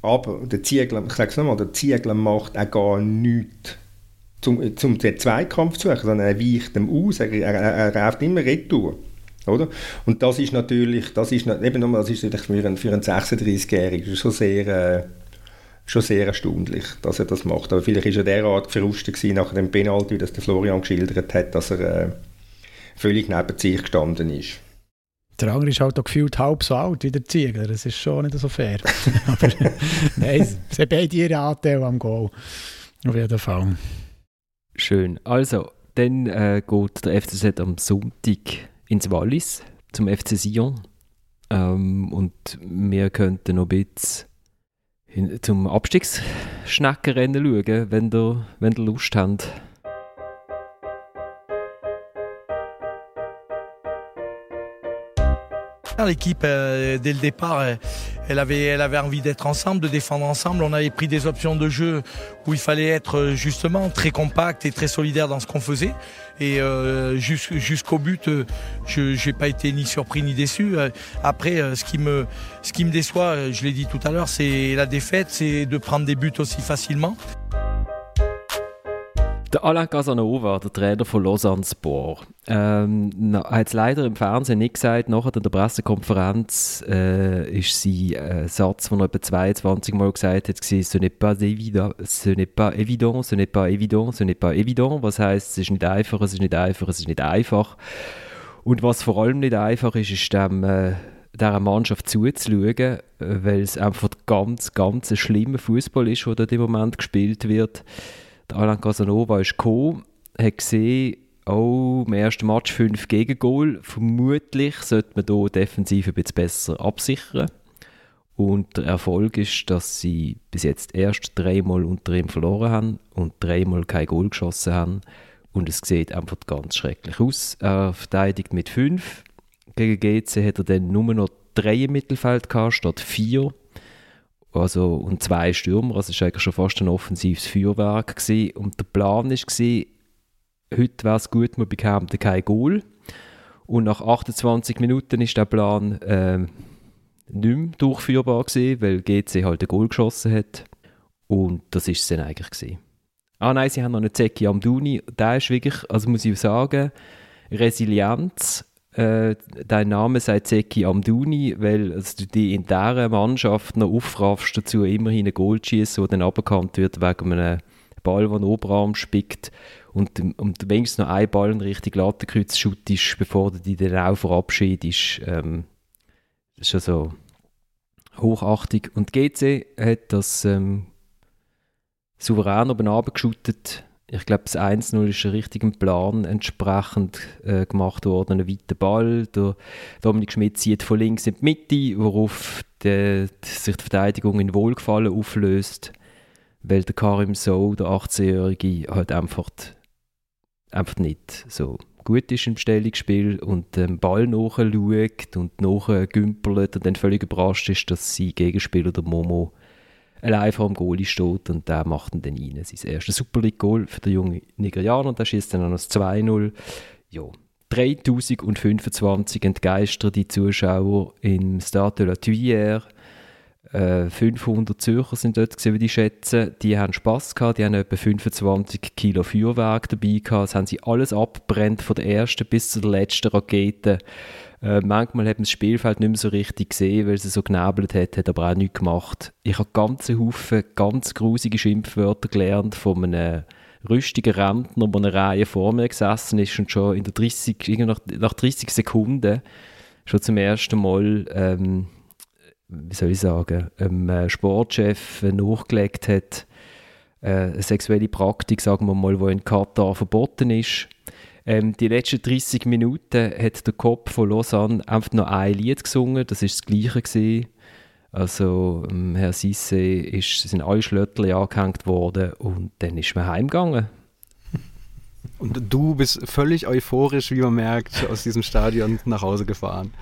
aber der Ziegler, ich sage es nochmal, der Ziegler macht auch gar nichts, um zum den Zweikampf zu suchen, sondern er weicht ihm aus, er, er, er, er rauft immer retour. Oder? Und das ist natürlich, das ist, eben nochmal, das ist für einen, einen 36-Jährigen schon sehr... Äh, schon sehr erstaunlich, dass er das macht. Aber vielleicht war er derart verrustet nach dem Penalty, das der Florian geschildert hat, dass er äh, völlig neben sich gestanden ist. Der andere ist halt auch gefühlt halb so alt wie der Ziegler. Das ist schon nicht so fair. Aber nein, sie haben beide ihre Anteile am Goal. Auf jeden Fall. Schön. Also, dann äh, geht der FCZ am Sonntag ins Wallis zum FC Sion. Ähm, und wir könnten noch ein bisschen zum Abstiegsschneckenrennen schauen, wenn ihr, wenn ihr Lust habt. L'équipe, euh, dès le départ, elle avait, elle avait envie d'être ensemble, de défendre ensemble. On avait pris des options de jeu où il fallait être euh, justement très compact et très solidaire dans ce qu'on faisait. Et euh, jusqu'au but, euh, je n'ai pas été ni surpris ni déçu. Après, ce qui me, ce qui me déçoit, je l'ai dit tout à l'heure, c'est la défaite, c'est de prendre des buts aussi facilement. Der Alain Casanova, der Trainer von Lausanne Sport, ähm, hat es leider im Fernsehen nicht gesagt. Nachher in der Pressekonferenz äh, ist sein äh, Satz, den er etwa 22 Mal gesagt hat, war, «Ce n'est pas évident, ce n'est pas évident, ce n'est pas évident, ce n'est pas évident». Was heisst, es ist nicht einfach, es ist nicht einfach, es ist nicht einfach. Und was vor allem nicht einfach ist, ist dem, äh, dieser Mannschaft zuzuschauen, äh, weil es einfach ganz, ganz ein schlimmer Fußball ist, der dort im Moment gespielt wird. Der Alain Casanova ist gekommen, hat gesehen, oh, im ersten Match 5 Gegengol. Vermutlich sollte man hier defensiv ein bisschen besser absichern. Und der Erfolg ist, dass sie bis jetzt erst dreimal unter ihm verloren haben und dreimal kein Goal geschossen haben. Und es sieht einfach ganz schrecklich aus. Er verteidigt mit 5. Gegen GC hat er dann nur noch drei im Mittelfeld gehabt, statt vier. Also, und zwei Stürmer, also es war eigentlich schon fast ein offensives Feuerwerk. Gewesen. Und der Plan war, heute wäre es gut, wir bekämen kein Goal. Und nach 28 Minuten ist der Plan äh, nicht mehr durchführbar gewesen, weil GC halt ein Goal geschossen hat. Und das ist es dann eigentlich gewesen. Ah nein, sie haben noch einen Zeki Amduni. Der ist wirklich, also muss ich sagen, Resilienz äh, dein Name sei Zeki Amduni, weil also, du die in dieser Mannschaft noch aufraffst dazu, immerhin ein Goal schießen, der dann aberkannt wird wegen einem Ball, der den Oberarm spickt und, und wenigstens noch ein Ball in Richtung Lattenkreuz schuttest, bevor du dich dann auch verabschiedest. Ähm, das ist also hochachtig. Und GC hat das ähm, souverän oben geschuttet ich glaube, das 1-0 ist richtigen Plan entsprechend äh, gemacht worden. Ein weiter Ball. Der Dominik Schmidt zieht von links in die Mitte, worauf die, sich die Verteidigung in Wohlgefallen auflöst, weil der Karim So, der 18-Jährige, halt einfach, einfach nicht so gut ist im Stellungsspiel und den Ball nachschaut und nachgümpelt und dann völlig überrascht ist, dass sein Gegenspieler, der Momo, allein vor dem Goalie steht und der macht ihn dann rein. Sein erstes Super League-Goal für den jungen Nigerianer und der schießt dann noch das 2-0. Ja, 3025 entgeisterte Zuschauer im Stade de la Tuilière. 500 äh, Zürcher sind dort gewesen, wie die schätzen. Die haben Spass gehabt, die haben etwa 25 Kilo Feuerwerk dabei gehabt. Das haben sie alles abbrennt, von der ersten bis zur letzten Rakete. Äh, manchmal hat man das Spielfeld nicht mehr so richtig gesehen, weil es so genebelt hat, hat aber auch nichts gemacht. Ich habe ganze Haufen ganz grusige Schimpfwörter gelernt von einem rüstigen Rentner, der eine Reihe vor mir gesessen ist und schon in der 30, nach, nach 30 Sekunden schon zum ersten Mal, ähm, wie soll ich sagen, einem äh, Sportchef nachgelegt hat, äh, eine sexuelle Praktik, sagen wir mal, die in Katar verboten ist. Ähm, die letzten 30 Minuten hat der Kopf von Lausanne einfach noch ein Lied gesungen, das ist das gleiche gewesen. Also ähm, Herr Sisse ist, sind alle Schlöttel angehängt worden und dann ist man heimgegangen. Und du bist völlig euphorisch, wie man merkt, aus diesem Stadion nach Hause gefahren.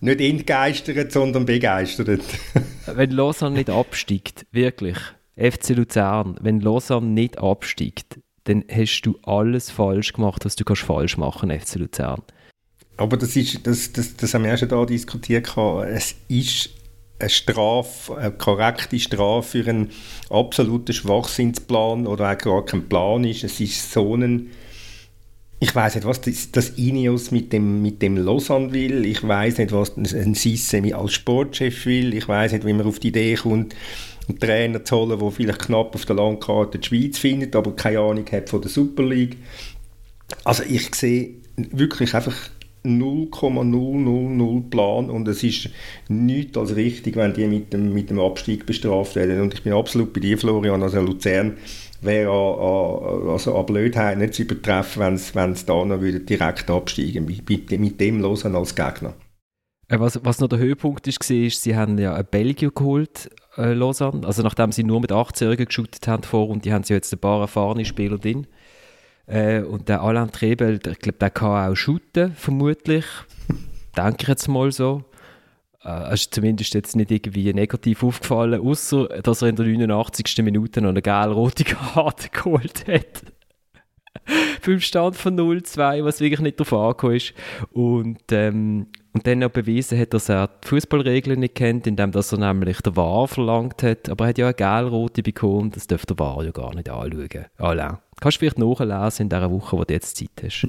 Nicht entgeistert, sondern begeistert. wenn Lausanne nicht absteigt, wirklich, FC Luzern, wenn Lausanne nicht absteigt, dann hast du alles falsch gemacht, was du kannst falsch machen, FC Luzern. Aber das ist, das, das, das haben wir ja schon da diskutiert. Es ist eine Strafe, eine korrekte Strafe für einen absoluten Schwachsinnsplan oder auch gar kein Plan ist. Es ist so ein ich weiß nicht, was das, das Ineos mit dem, mit dem Lausanne will. Ich weiß nicht, was ein Sisse als Sportchef will. Ich weiß nicht, wie man auf die Idee kommt, einen Trainer zu holen, der vielleicht knapp auf der Landkarte die Schweiz findet, aber keine Ahnung hat von der Super League. Also ich sehe wirklich einfach 0,000 Plan und es ist nichts als richtig, wenn die mit dem, mit dem Abstieg bestraft werden. Und ich bin absolut bei dir, Florian, also Luzern wäre an, also an Blödheit nicht zu übertreffen, wenn es da noch würde direkt absteigen mit, mit dem Losen als Gegner. Äh, was, was noch der Höhepunkt ist, war, ist, sie haben ja ein Belgien geholt, äh, Lausanne. Also nachdem sie nur mit 18-Jährigen geschootet haben vor und die haben sie jetzt ein paar erfahrene Spieler drin. Äh, und der Alain Trebel, ich glaube, der kann auch shooten, vermutlich. Denke ich jetzt mal so. Äh, ist zumindest jetzt nicht irgendwie negativ aufgefallen, außer dass er in der 89. Minute noch eine gelb-rote Karte geholt hat. Beim Stand von 0-2, was wirklich nicht darauf angekommen ist. Und, ähm, und dann noch bewiesen hat, dass er die Fußballregeln nicht kennt, indem dass er nämlich der VAR verlangt hat. Aber er hat ja eine gelb-rote bekommen, das dürfte der VAR ja gar nicht anschauen. Alain, kannst du vielleicht nachlesen in dieser Woche, wo du jetzt Zeit hast.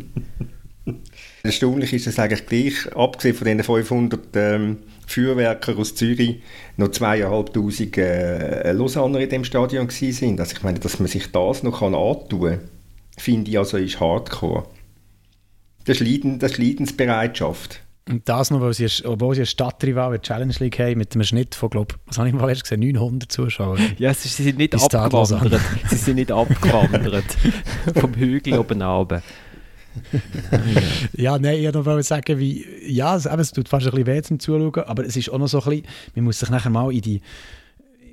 Erstaunlich ist es eigentlich gleich, abgesehen von den 500 ähm, Feuerwerker aus Zürich, noch zweieinhalbtausend äh, Lausanner in dem Stadion sind. Also ich meine, dass man sich das noch kann antun kann, finde ich also ist hardcore. Das ist, Leiden, das ist Leidensbereitschaft. Und das noch, weil sie, obwohl sie eine Stadtrival in der Challenge League haben, mit einem Schnitt von, glaube was habe ich mal erst gesehen, 900 Zuschauern. Ja, sie sind nicht abgewandert. sie sind nicht abgewandert. Vom Hügel oben runter. ja, nein, ich wollte sagen, wie, ja, es, es tut fast ein bisschen weh zum Zuschauen, aber es ist auch noch so ein bisschen, man muss sich nachher mal in die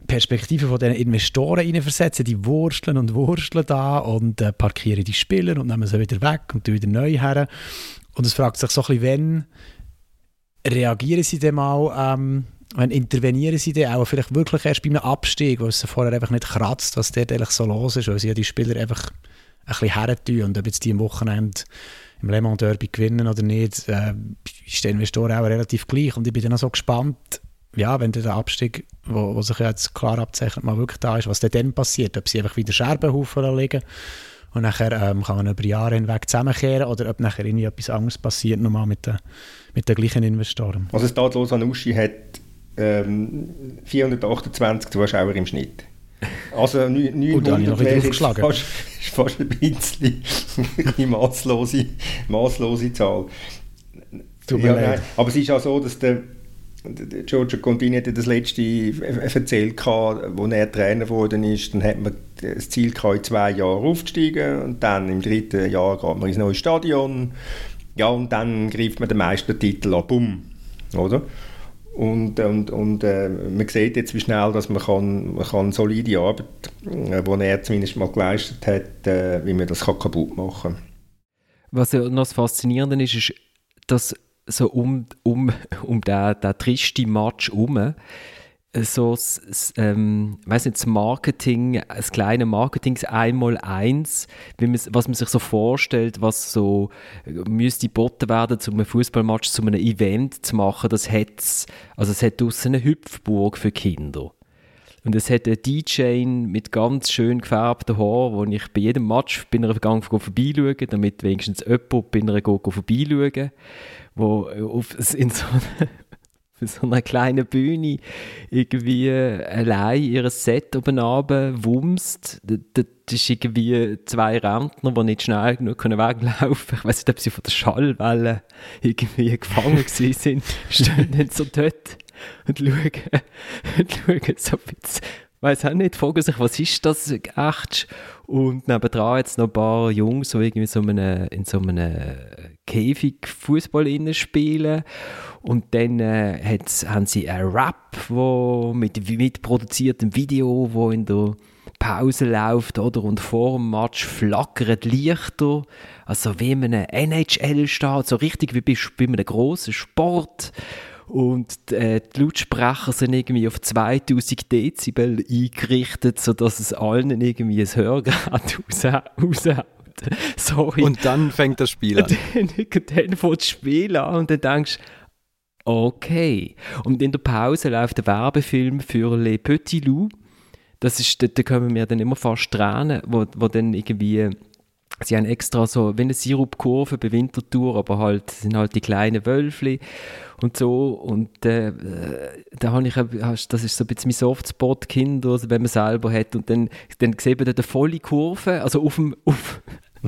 Perspektive von den Investoren hineinversetzen, die wursteln und wursteln da und äh, parkieren die Spieler und nehmen sie wieder weg und wieder neu her. Und es fragt sich so ein bisschen, wenn reagieren sie denn mal, ähm, wenn intervenieren sie dann auch vielleicht wirklich erst bei einem Abstieg, weil es vorher einfach nicht kratzt, was dort eigentlich so los ist, weil sie ja die Spieler einfach ein bisschen hertun und ob jetzt die am Wochenende im Le Mans Derby gewinnen oder nicht, äh, ist der Investor auch relativ gleich und ich bin dann auch so gespannt, ja, wenn der Abstieg, wo, wo sich jetzt klar abzeichnet, mal wirklich da ist, was dann passiert, ob sie einfach wieder Scherbenhaufen legen und nachher ähm, kann man über Jahre hinweg zusammenkehren oder ob nachher irgendwie etwas anderes passiert, nochmal mit den, mit den gleichen Investoren. Also Stade Lausanne Uschi hat ähm, 428 Zuschauer im Schnitt. Also 900 wäre ist fast, ist fast ein bisschen eine masslose, masslose Zahl. Ja, nein, aber es ist auch so, dass der, Giorgio Contini hat das letzte erzählt, als er Trainer geworden ist, dann hat man das Ziel gehabt, in zwei Jahren aufzusteigen und dann im dritten Jahr geht man ins neue Stadion ja, und dann greift man den Meistertitel an, bumm, oder? Und, und, und äh, man sieht jetzt wie schnell, dass man, kann, man kann solide Arbeit, äh, die er zumindest mal geleistet hat, äh, wie man das kann kaputt machen kann. Was ja noch das Faszinierende ist, ist, dass so um, um, um den, den tristen Match herum so das, ähm, weiß nicht, das Marketing, das kleine Marketing einmal eins, was man sich so vorstellt, was so müsste geboten werden, um einen Fußballmatch zu einem Event zu machen, das hat also es hat draussen eine Hüpfburg für Kinder. Und es hat einen DJ mit ganz schön gefärbten Haaren, wo ich bei jedem Match bei einer Gang vorbeischaue, damit wenigstens jemand bei einer vorbeischauen wo auf, in so so einer kleinen Bühne irgendwie allein ihr Set oben runter wumst. Das ist irgendwie zwei Rentner, die nicht schnell genug können weglaufen Ich weiß nicht, ob sie von der Schallwelle irgendwie gefangen sind. Stehen dann so dort und schauen, und schauen so ein bisschen weiß auch nicht, fragen sich, was ist das echt? Und nebenan jetzt noch ein paar Jungs, die irgendwie so eine, in so einem Käfig Fußball spielen. Und dann äh, haben sie einen Rap, wo mit, mit produziertem Video, wo in der Pause läuft, oder? Und vor dem Match flackern Lichter, also wie in einem NHL steht, so richtig wie bei, bei einem grossen Sport. Und äh, die Lautsprecher sind irgendwie auf 2000 Dezibel eingerichtet, sodass es allen irgendwie ein Hörgerät raushaut. Sorry. Und dann fängt das Spiel an. dann, dann fängt das Spiel an und dann denkst du, Okay. Und in der Pause läuft der Werbefilm für Les Petits Loups. Das ist, da, da kommen wir dann immer fast Tränen, wo, wo dann irgendwie, sie haben extra so wie eine Sirupkurve bei Winterthur, aber halt, sind halt die kleinen Wölfli und so. Und äh, da habe ich, das ist so ein bisschen mein Softspot, Kinder, also wenn man selber hat. Und dann, dann sieht man da eine volle Kurve, also auf dem, auf,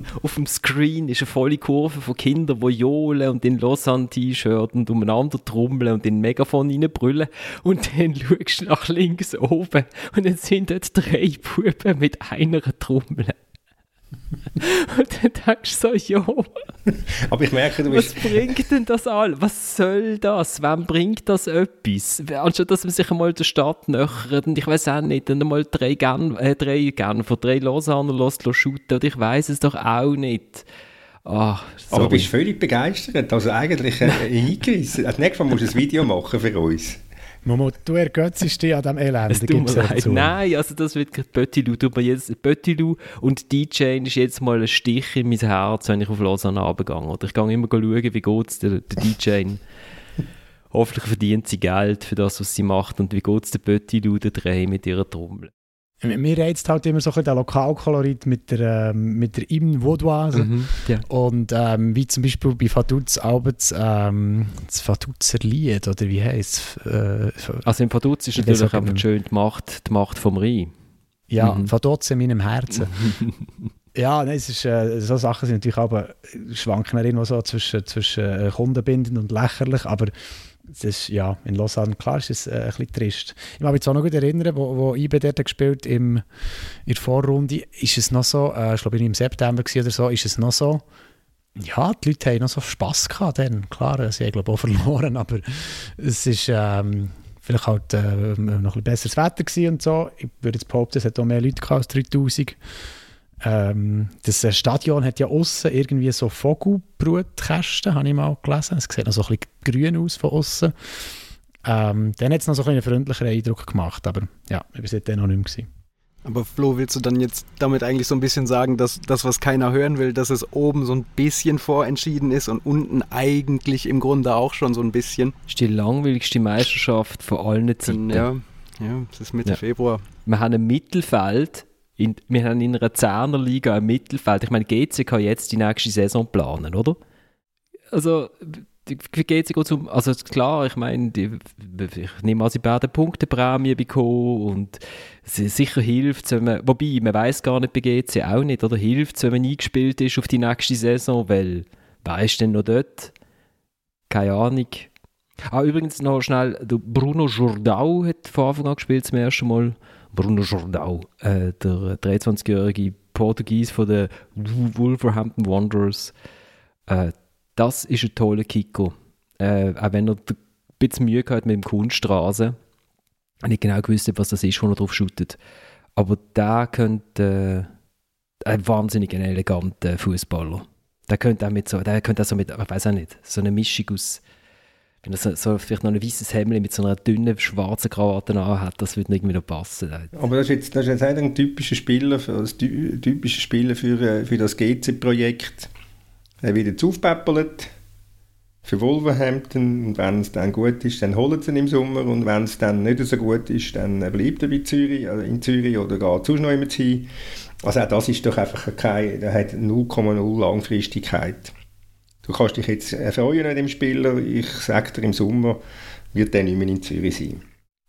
auf dem Screen ist eine volle Kurve von Kindern, die johlen und in Lausanne-T-Shirt und umeinander trommeln und in Megafon reinbrüllen. Und dann schaust du nach links oben und dann sind dort drei Buben mit einer Trommel. Und dann denkst du so, ja. Aber ich merke, du bist... Was bringt denn das all? Was soll das? Wem bringt das etwas? Anstatt dass man sich einmal der Stadt nähert und ich weiß auch nicht, dann einmal drei Gern, äh, drei Gern von drei Lausanne lässt shooten oder ich weiß es doch auch nicht. Oh, Aber du bist völlig begeistert, also eigentlich äh, eingerissen. Nächstes Mal musst du ein Video machen für uns. Momo, du ergötzest dich an diesem Elend. Nein, also das wird Böttilu. Böttilu und DJ ist jetzt mal ein Stich in mein Herz, wenn ich auf Lausanne runtergehe. Oder ich gehe immer schauen, wie geht es der, der DJ. Hoffentlich verdient sie Geld für das, was sie macht. Und wie geht es der Böttilu, Dreh mit ihrer Trommel. Mir reizt halt immer so ein der Lokalkolorit mit der, ähm, mit der Hymne Vaudoise. Mhm, ja. Und ähm, wie zum Beispiel bei Faduz Albert ähm, das Faduzer Lied, oder wie heisst es? Äh, also im Faduz ist natürlich einfach schön die Macht, die Macht vom Rhein. Ja, mhm. Faduz in meinem Herzen. ja, nein, es ist, äh, so Sachen sind natürlich aber schwanken irgendwo so zwischen, zwischen äh, kundenbindend und lächerlich, aber das ist, ja, in Lausanne, klar ist es äh, ein bisschen trist. Ich kann mich jetzt auch noch gut erinnern, wo, wo IB dort gespielt im, in der Vorrunde, ist es noch so, äh, ich glaube im September oder so, ist es noch so, ja, die Leute haben noch so Spass gehabt dann. Klar, sie haben glaube auch verloren, aber es ist ähm, vielleicht halt äh, noch ein bisschen besseres Wetter gewesen und so. Ich würde jetzt behaupten, es hat auch mehr Leute gehabt als 3000. Ähm, das äh, Stadion hat ja außen irgendwie so Vogelbrutkästen, habe ich mal gelesen. Es sieht noch so ein bisschen grün aus von außen. Ähm, dann hat es noch so einen freundlicheren Eindruck gemacht, aber ja, ich war seitdem noch nicht mehr. Gewesen. Aber Flo, willst du dann jetzt damit eigentlich so ein bisschen sagen, dass das, was keiner hören will, dass es oben so ein bisschen vorentschieden ist und unten eigentlich im Grunde auch schon so ein bisschen? Das ist die langweiligste Meisterschaft von allen Zeiten. Ja, ja es ist Mitte ja. Februar. Wir haben ein Mittelfeld in, wir haben in einer Zehnerliga im Mittelfeld. Ich meine, GC kann jetzt die nächste Saison planen, oder? Also, wie geht es um, also klar, ich meine, ich nehme an, sie werden Punkteprämie bekommen und es sicher hilft wenn man, wobei, man weiß gar nicht bei GC auch nicht, oder hilft wenn man eingespielt ist auf die nächste Saison, weil, wer ist denn noch dort? Keine Ahnung. Ah, übrigens noch schnell, Bruno Jordau hat von Anfang an gespielt zum ersten Mal Bruno Jordão, äh, der 23-jährige Portugies von den Wolverhampton Wanderers. Äh, das ist ein toller Kicker. Äh, auch wenn er ein bisschen Mühe hat mit dem Kunststraße. Ich nicht genau gewusst, was das ist, wo er drauf shootet. Aber der könnte äh, ein wahnsinnig eleganter Fußballer. Der könnte auch mit so, der könnte auch so mit, ich weiß auch nicht, so eine Mischung aus wenn er so, so, vielleicht noch ein weißes Hemd mit so einer dünnen schwarzen Krawatte hat, das würde irgendwie noch passen. Aber das ist jetzt, das ist jetzt ein typischer Spieler, für, das typische Spieler für, äh, für das GC-Projekt. Er wird jetzt aufgepäppelt, für Wolverhampton und wenn es dann gut ist, dann holen sie ihn im Sommer und wenn es dann nicht so gut ist, dann bleibt er bei Zürich, also in Zürich oder geht sonst noch immer hin. Also auch das ist doch einfach kein, der hat 0,0 Langfristigkeit. Du kannst dich jetzt erfreuen an dem Spieler, ich sage dir, im Sommer wird der nicht mehr in Zürich sein.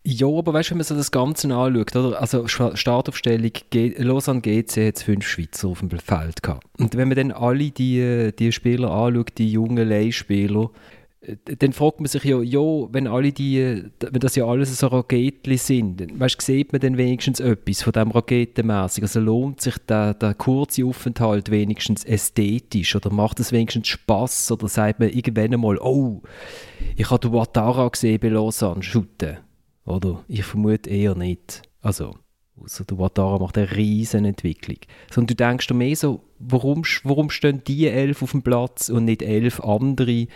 Ja, aber weißt du, wenn man so das Ganze anschaut, oder? also Startaufstellung, Lausanne GC hat fünf Schweizer auf dem Feld gehabt. Und wenn man dann alle die, die Spieler anschaut, die jungen Leihspieler, dann fragt man sich ja, ja, wenn alle die, wenn das ja alles so Raketli sind, weißt, sieht man dann wenigstens etwas von dem Raketenmäßig? Also lohnt sich der, der kurze Aufenthalt wenigstens ästhetisch oder macht es wenigstens Spaß oder sagt man irgendwann einmal, oh, ich habe Watara gesehen bei Lausanne shooten oder? Ich vermute eher nicht. Also, außer der Watara macht eine riesen Entwicklung. Sondern du denkst dir mehr so, warum, warum stehen die elf auf dem Platz und nicht elf andere?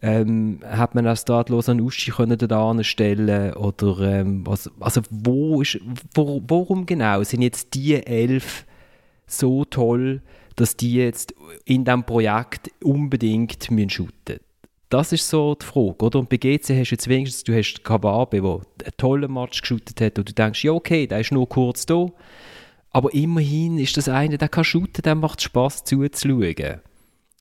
Ähm, hat man auch Stadlos an Uschi können da stellen oder ähm, was, also wo ist, wo, warum genau sind jetzt die elf so toll, dass die jetzt in diesem Projekt unbedingt müssen shooten das ist so die Frage, oder? Und bei GC hast du jetzt wenigstens, du hast Kawabe, der einen tollen Match geshootet hat und du denkst, ja okay, der ist nur kurz da, aber immerhin ist das einer, der kann shooten, der macht Spass zuzuschauen.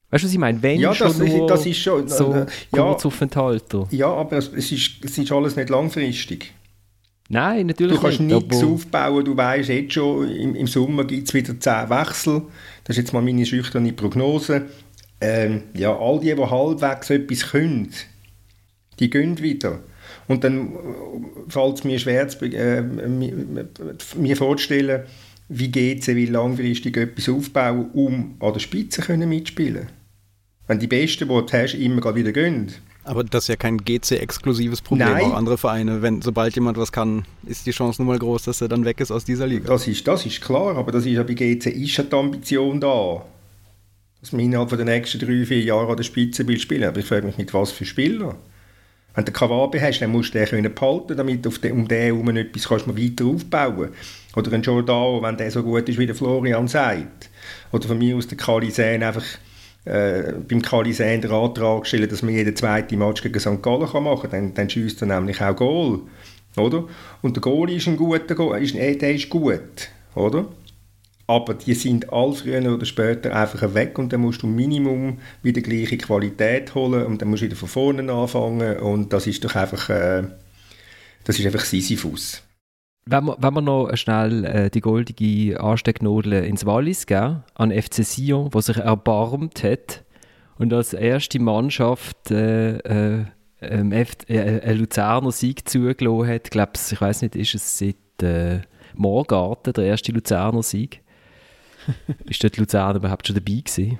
Weißt du, was ich meine? Wenn ja, das, schon nur das ist schon so äh, ja, Kurzaufenthalter. Ja, aber es ist, es ist alles nicht langfristig. Nein, natürlich Du kannst nicht, nichts aufbauen, du weißt jetzt schon, im, im Sommer gibt es wieder 10 Wechsel. Das ist jetzt mal meine schüchterne Prognose ähm, ja, all die, die halbwegs etwas können, die gehen wieder. Und dann äh, fällt es mir schwer, zu, äh, mir vorzustellen, wie geht es, wie langfristig etwas aufbauen, um an der Spitze können mitspielen Wenn die Besten, die du hast, immer wieder gehen. Aber das ist ja kein GC-exklusives Problem. Nein. Auch andere Vereine, wenn sobald jemand was kann, ist die Chance nun mal groß, dass er dann weg ist aus dieser Liga. Das ist, das ist klar, aber das ist ja bei GC ist ja die Ambition da dass man innerhalb der nächsten drei, vier Jahre an der Spitze will spielen. Aber ich frage mich, mit was für Spieler? Wenn du Kawabe hast, dann musst du den können behalten, damit auf den, um den herum etwas kannst du weiter aufbauen Oder ein Giordano, wenn der so gut ist, wie der Florian sagt. Oder von mir aus der Kalisäen einfach äh, beim Kalisäen den Antrag stellen, dass man jeden zweiten Match gegen St. Gallen kann machen kann. Dann, dann schießt er nämlich auch Goal. Oder? Und der Goal ist ein guter Goal, ist, der ist gut. Oder? aber die sind all früher oder später einfach weg und dann musst du Minimum wieder gleiche Qualität holen und dann musst du wieder von vorne anfangen und das ist doch einfach, äh, das ist einfach Sisyphus. Wenn wir, wenn wir noch schnell äh, die goldige Anstecknadel ins Wallis geben, an FC Sion, wo sich erbarmt hat und als erste Mannschaft äh, äh, ähm, äh, einen Luzerner Sieg zugelassen hat, ich glaube, ich weiß nicht, ist es seit äh, Morgarten der erste Luzerner Sieg? ist dort Luzern überhaupt schon dabei gewesen?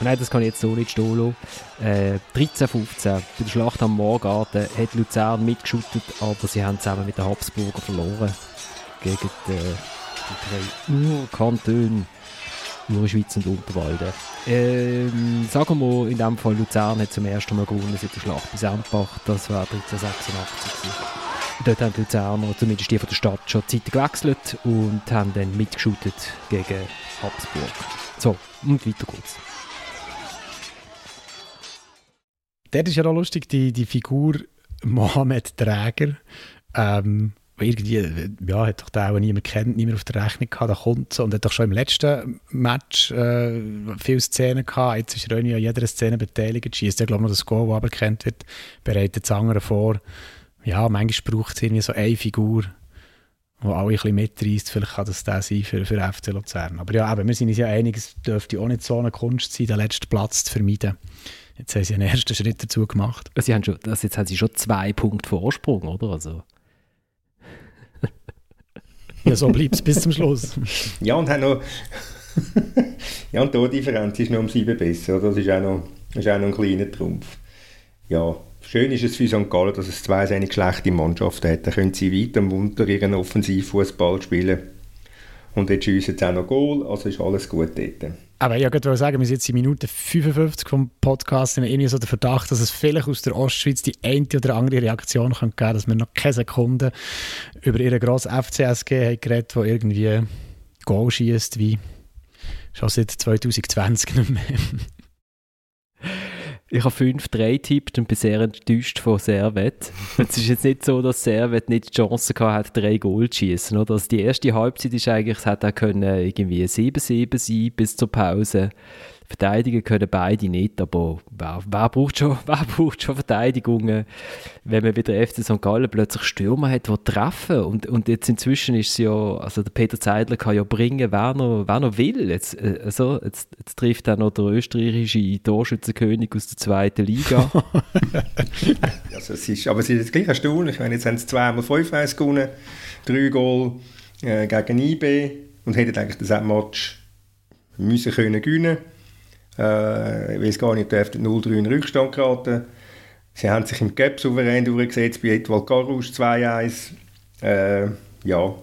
Nein, das kann ich jetzt so nicht stehen lassen. Äh, 13, 15, bei der Schlacht am Morgarten hat Luzern mitgeschüttet, aber sie haben zusammen mit den Habsburger verloren. Gegen die, die drei Urkantone, Urschweiz und Unterwalden. Ähm, sagen wir in dem Fall, Luzern hat zum ersten Mal gewonnen seit der Schlacht bei Sempach. Das war 1386 gewesen. Dort haben die Luzerner, zumindest die von der Stadt, schon die Zeit gewechselt und haben dann mitgeschootet gegen Habsburg. So, und weiter geht's. Dort ist ja noch lustig, die, die Figur Mohamed Träger. Ähm, irgendwie, ja, hat doch den auch niemand kennt, niemand auf der Rechnung gehabt, da kommt so, und hat doch schon im letzten Match äh, viele Szenen gehabt, jetzt ist er an jeder Szene beteiligt, schießt er, glaube ich, das Goal, das aberkannt wird, bereitet das andere vor, ja, manchmal braucht es irgendwie so eine Figur, die alle ein bisschen mitreißt. Vielleicht kann das der sein für, für FC Luzern. Aber ja, eben, wir sind uns ja einig, es dürfte auch nicht so eine Kunst sein, den letzten Platz zu vermeiden. Jetzt haben sie einen ersten Schritt dazu gemacht. Sie haben schon, also jetzt haben sie schon zwei Punkte Vorsprung, oder? Also. ja, so bleibt es bis zum Schluss. ja, und haben noch. ja, und die Differenz ist noch um sieben besser. Das ist auch noch, ist auch noch ein kleiner Trumpf. Ja, Schön ist es für St. Gallen, dass es zwei sehr schlechte Mannschaften hat. Da können sie weiter munter ihren Offensivfußball spielen. Und jetzt schiessen sie auch noch Goal, also ist alles gut dort. Aber ich wollte sagen, wir sind jetzt in Minute 55 vom Podcast und irgendwie so der Verdacht, dass es vielleicht aus der Ostschweiz die eine oder andere Reaktion kann geben dass wir noch keine Sekunde über ihren grossen FCSG haben geredet, der irgendwie Goal schießt wie schon seit 2020 nicht mehr. Ich habe 5-3 tippt und bin sehr enttäuscht von Servet. es ist jetzt nicht so, dass Servet nicht die Chance hatte, drei Goal zu schießen. Also die erste Halbzeit ist eigentlich, es hätte auch können irgendwie 7-7 sein bis zur Pause. Verteidigen können beide nicht, aber wer, wer, braucht, schon, wer braucht schon Verteidigungen, wenn man wieder FC St. Gallen plötzlich Stürmer hat, die treffen. Und, und jetzt inzwischen ist es ja, also der Peter Zeidler kann ja bringen, wer noch, wer noch will. Jetzt, äh, also, jetzt, jetzt trifft er noch der österreichische Torschützenkönig aus der zweiten Liga. also es ist, aber es ist jetzt gleich erstaunlich. Ich meine, jetzt haben sie zweimal 5-1 gewonnen, drei Goal äh, gegen IB und hätten eigentlich das Match müssen können gewinnen äh, ich weiß gar nicht, dürften 0-3 in Rückstand geraten. Sie haben sich im Gap souverän durchgesetzt, bei Edwald Garusch 2-1. Äh, ja,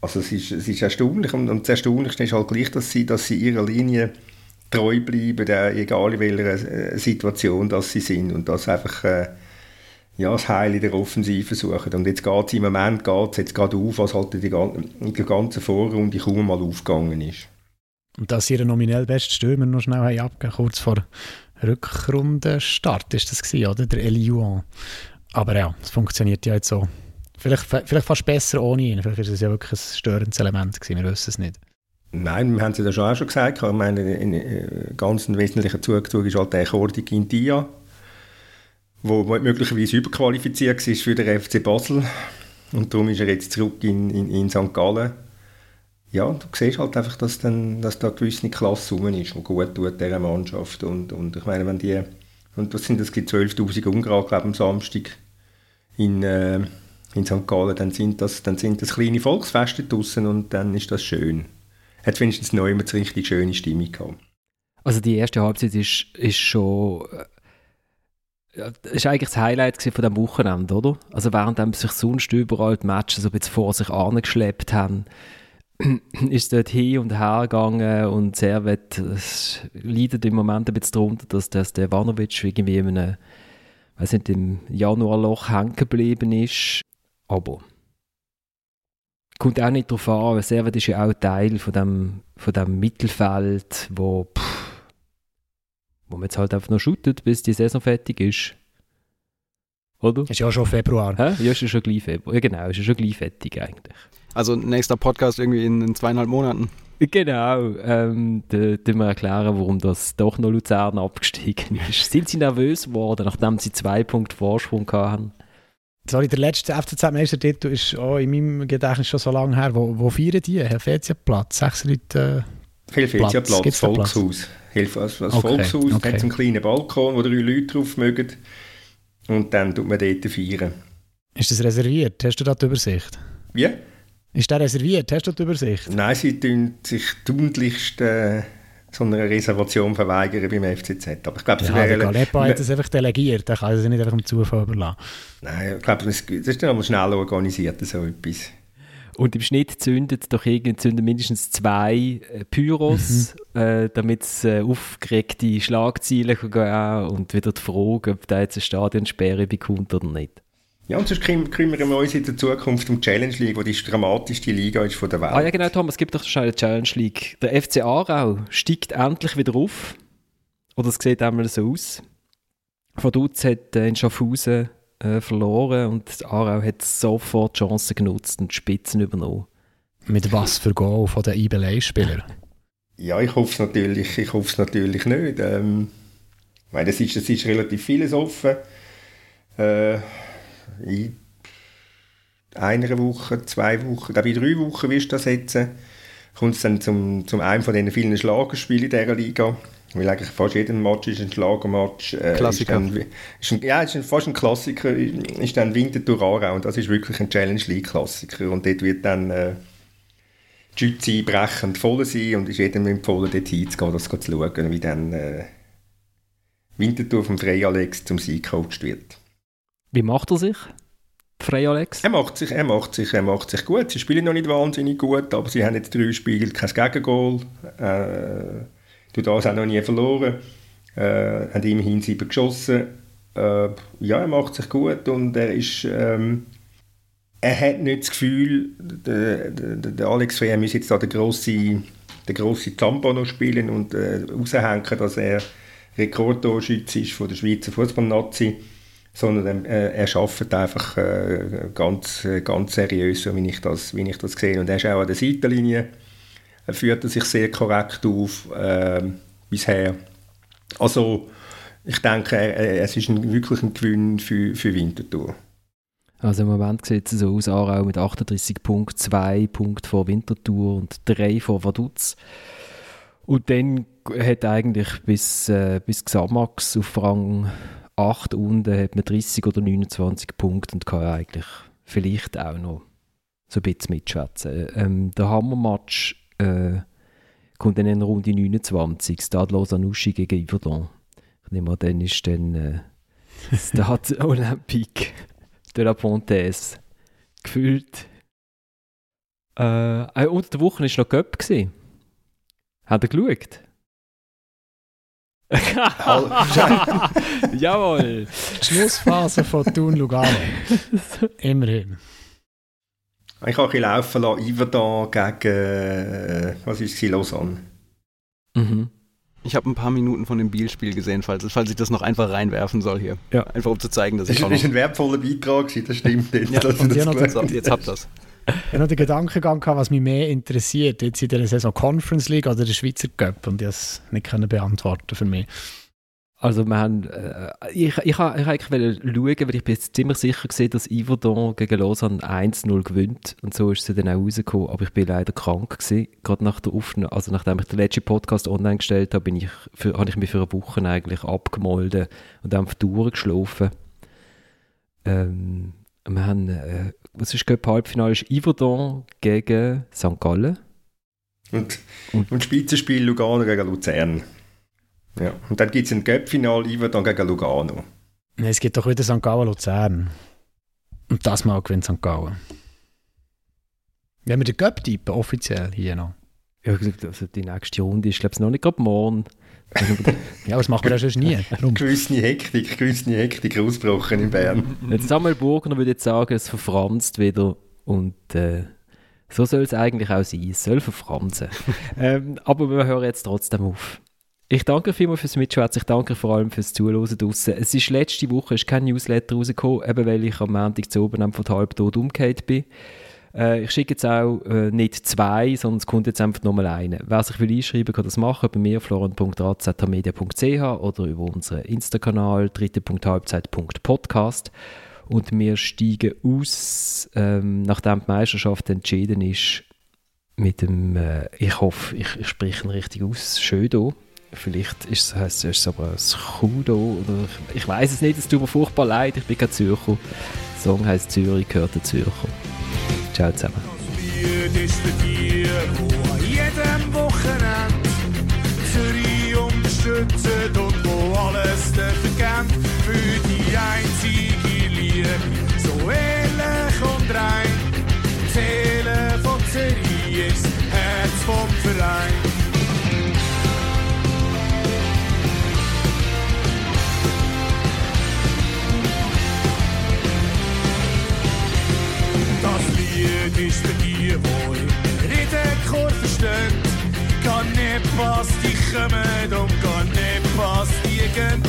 also es ist, es ist erstaunlich und, und das Erstaunlichste ist halt gleich, dass sie, dass sie ihrer Linie treu bleiben, egal in welcher äh, Situation dass sie sind und das einfach äh, ja, das Heil in der Offensive suchen. Und jetzt geht es im Moment geht's jetzt gerade auf, was halt in der ganzen Vorrunde kaum mal aufgegangen ist. Und dass ihre nominell beste Stürmer noch schnell haben abgegeben kurz vor Rückrundenstart ist das gewesen, oder? Der Eliuan. Aber ja, es funktioniert ja jetzt so. Vielleicht, vielleicht fast besser ohne ihn. Vielleicht ist es ja wirklich ein störendes Element gewesen, wir wissen es nicht. Nein, wir haben es ja schon auch schon gesagt. Ich meine, ein ganz wesentlicher Zugzug ist halt der Kordi Gintia, der möglicherweise überqualifiziert war für den FC Basel. Und darum ist er jetzt zurück in, in, in St. Gallen ja, du siehst halt einfach, dass, dann, dass da eine gewisse Klasse rum ist, die gut tut dieser Mannschaft. Und, und ich meine, wenn die, und was sind das, gibt 12'000 Ungarn, glaube am Samstag in, äh, in St. Gallen, dann sind, das, dann sind das kleine Volksfeste draußen und dann ist das schön. Hat wenigstens neu eine richtig schöne Stimmung gehabt. Also die erste Halbzeit ist, ist schon... Äh, ist eigentlich das Highlight von diesem Wochenende, oder? Also während sich sonst überall die Matches so ein bisschen vor sich angeschleppt haben, ist dort hin und her gegangen und Servet leidet im Moment ein bisschen darunter, dass der Stevanovic irgendwie in einem, weiß nicht, im Januarloch hängen geblieben ist. Aber kommt auch nicht darauf an, weil Servet ist ja auch Teil von dem, von dem Mittelfeld, wo, pff, wo man jetzt halt einfach noch shootet, bis die Saison fertig ist. Oder? Ist ja schon Februar. Hä? Ja, ist ja schon gleich Februar. Ja, genau, ist ja schon gleich fertig eigentlich. Also nächster Podcast irgendwie in, in zweieinhalb Monaten. Genau, ähm, da wir erklären, warum das doch noch Luzern abgestiegen ist. Sind sie nervös geworden, nachdem sie zwei Punkte Vorsprung hatten? Sorry, der letzte FCZ-Meistertitel ist auch in meinem Gedächtnis schon so lange her. Wo, wo feiern die? Helvetia-Platz? Sechs Leute äh, Helvetia-Platz, Volkshaus. Als, als okay. Volkshaus okay. hat einen kleinen Balkon, wo drei Leute drauf mögen. Und dann tut man dort feiern. Ist das reserviert? Hast du da die Übersicht? Wie? Yeah. Ist der reserviert? Hast du die Übersicht? Nein, sie tun sich tunlichst äh, so eine Reservation verweigern beim FCZ. Aber ich glaube, ja, wäre... Der Galepa hat das einfach delegiert, der kann es nicht einfach dem Zufall überlassen. Nein, ich glaube, das, ist dann schnell organisiert, so etwas. Und im Schnitt zündet doch zünden mindestens zwei äh, Pyros, mhm. äh, damit es äh, aufgeregte Schlagzeilen geben und wieder die Frage, ob da jetzt eine Stadionsperre bekommt oder nicht. Ja, und sonst kümmern wir uns in der Zukunft um die Challenge League, die die dramatischste Liga ist von der Welt. Ah ja genau, Thomas, es gibt doch schon eine Challenge League. Der FC Aarau steigt endlich wieder auf. Oder es sieht einmal so aus. Vaduz hat äh, in Schaffhausen äh, verloren und Aarau hat sofort die Chancen genutzt und die Spitzen übernommen. Mit was für Goal von den IBLA-Spielern? Ja, ich hoffe es natürlich, ich hoffe es natürlich nicht. Ähm, weil das ist, das ist relativ vieles offen. Äh, in einer Woche, zwei Wochen, glaube in drei Wochen wirst du das setzen, kommt es dann zum, zum einem von diesen vielen Schlagerspielen in dieser Liga. Weil eigentlich fast jeder Match ist ein Schlagermatch. Äh, Klassiker. Ist dann, ist ein, ja, ist ein, fast ein Klassiker, ist dann Winterthur Aarau und das ist wirklich ein Challenge League Klassiker und dort wird dann äh, die Schütze brechend voll sein und ist jedem empfohlen, dort hinzugehen, das zu schauen, wie dann äh, Winterthur vom Frey Alex zum Sieg gecoacht wird. Wie macht er sich? Frei Alex? Er macht sich, er macht sich, er macht sich gut. Sie spielen noch nicht wahnsinnig gut, aber sie haben jetzt drei Spiele, kein Gegengol. Äh, du das auch noch nie verloren. Äh, haben immerhin sieben geschossen. Äh, ja, er macht sich gut und er ist, ähm, er hat nicht das Gefühl, der, der, der Alex Frey müsse jetzt da der grosse den grossen Zampano spielen und äh, raushängen, dass er Rekordtorschütze ist von der Schweizer Fußballnazi, sondern äh, er arbeitet einfach äh, ganz, ganz seriös, so wie ich, das, wie ich das sehe. Und er ist auch an der Seitenlinie, er führt sich sehr korrekt auf äh, bisher. Also ich denke, es ist ein, wirklich ein Gewinn für, für Winterthur. Also im Moment sieht es so aus, Aarau mit 38 Punkten, 2 Punkte vor Winterthur und 3 vor Vaduz. Und dann hat eigentlich bis, äh, bis Xamax auf Rang 8 unten hat man 30 oder 29 Punkte und kann eigentlich vielleicht auch noch so ein bisschen mitschwätzen. Ähm, der Hammermatch äh, kommt dann in Runde 29, Stade Lausanne gegen Yverdon. Ich nehme an, dann ist dann äh, Stade Olympique de la Pontaise gefühlt. Äh, äh, unter der Woche war noch Göpp. Hat er geschaut? Jawohl! Die Schlussphase von Thun Lugano. Immerhin. Ich habe ein laufen lassen, Iverdon gegen, äh, was ist es, Lausanne. Mhm. Ich habe ein paar Minuten von dem Bielspiel gesehen, falls, falls ich das noch einfach reinwerfen soll hier. Ja. Einfach um zu zeigen, dass das ich Das ist ein wertvoller Beitrag, das stimmt. Jetzt, ja, das jetzt habt ihr das. Ich habe noch den Gedankengang gehabt, was mich mehr interessiert, jetzt in der Saison Conference League oder der Schweizer Cup und ich es nicht beantworten für mich. Also wir haben, äh, ich, ich, ich eigentlich schauen, weil ich bin jetzt ziemlich sicher gesehen, dass Yverdon gegen Lausanne 1-0 gewinnt und so ist sie dann auch rausgekommen, aber ich bin leider krank gewesen, gerade nach der Aufnahme, also nachdem ich den letzten Podcast online gestellt habe, bin ich für, habe ich mich für eine Woche eigentlich abgemolden und einfach durchgeschlafen. Ähm, wir haben, äh, was ist Cup Halbfinale, ist Yverdon gegen St. Gallen. Und, und, und Spitzenspiel Lugano gegen Luzern. Ja. Und dann gibt es ein Göppfinal dann gegen Lugano. Nein, es gibt doch wieder St. Gallen Luzern. Und das mal gewinnt St. Gallen. Wir haben den Göpp tippen, offiziell hier noch. Ja, also die nächste Runde ist, glaube ich, noch nicht gerade morgen. Ja, das machen wir ja schon nie. gewisse Hektik, gewisse Hektik ausgebrochen in Bern. Jetzt Samuel Burgner würde jetzt sagen, es verfranst wieder und äh, so soll es eigentlich auch sein. Es soll verfransen. ähm, aber wir hören jetzt trotzdem auf. Ich danke vielmals fürs Mitschwätzen. Ich danke vor allem fürs Zuhören draussen. Es ist letzte Woche ist kein Newsletter rausgekommen, eben weil ich am Montag zu oben von halb tot umgekehrt bin. Äh, ich schicke jetzt auch äh, nicht zwei, sondern es kommt jetzt einfach nochmal eine. Wer sich will einschreiben, kann das machen bei mir, florent.razmedia.ch oder über unseren Insta-Kanal dritte.halbzeit.podcast. Und wir steigen aus, ähm, nachdem die Meisterschaft entschieden ist, mit dem, äh, ich hoffe, ich, ich spreche ihn richtig aus, Schödo. Vielleicht ist es, es aber Kudo oder ich, ich weiß es nicht, es tut mir furchtbar leid, ich bin kein Zürcher. Der Song heißt Zürich gehört der Zürcher. Ciao zusammen. Für jedem Wochenende Zürich unterstützen und wo alles verkennt für die einzige Liebe, so ehrlich und rein. Ist für die, die Redenchor verstehen. Kann nicht was die kommen und kann nicht was die gehen.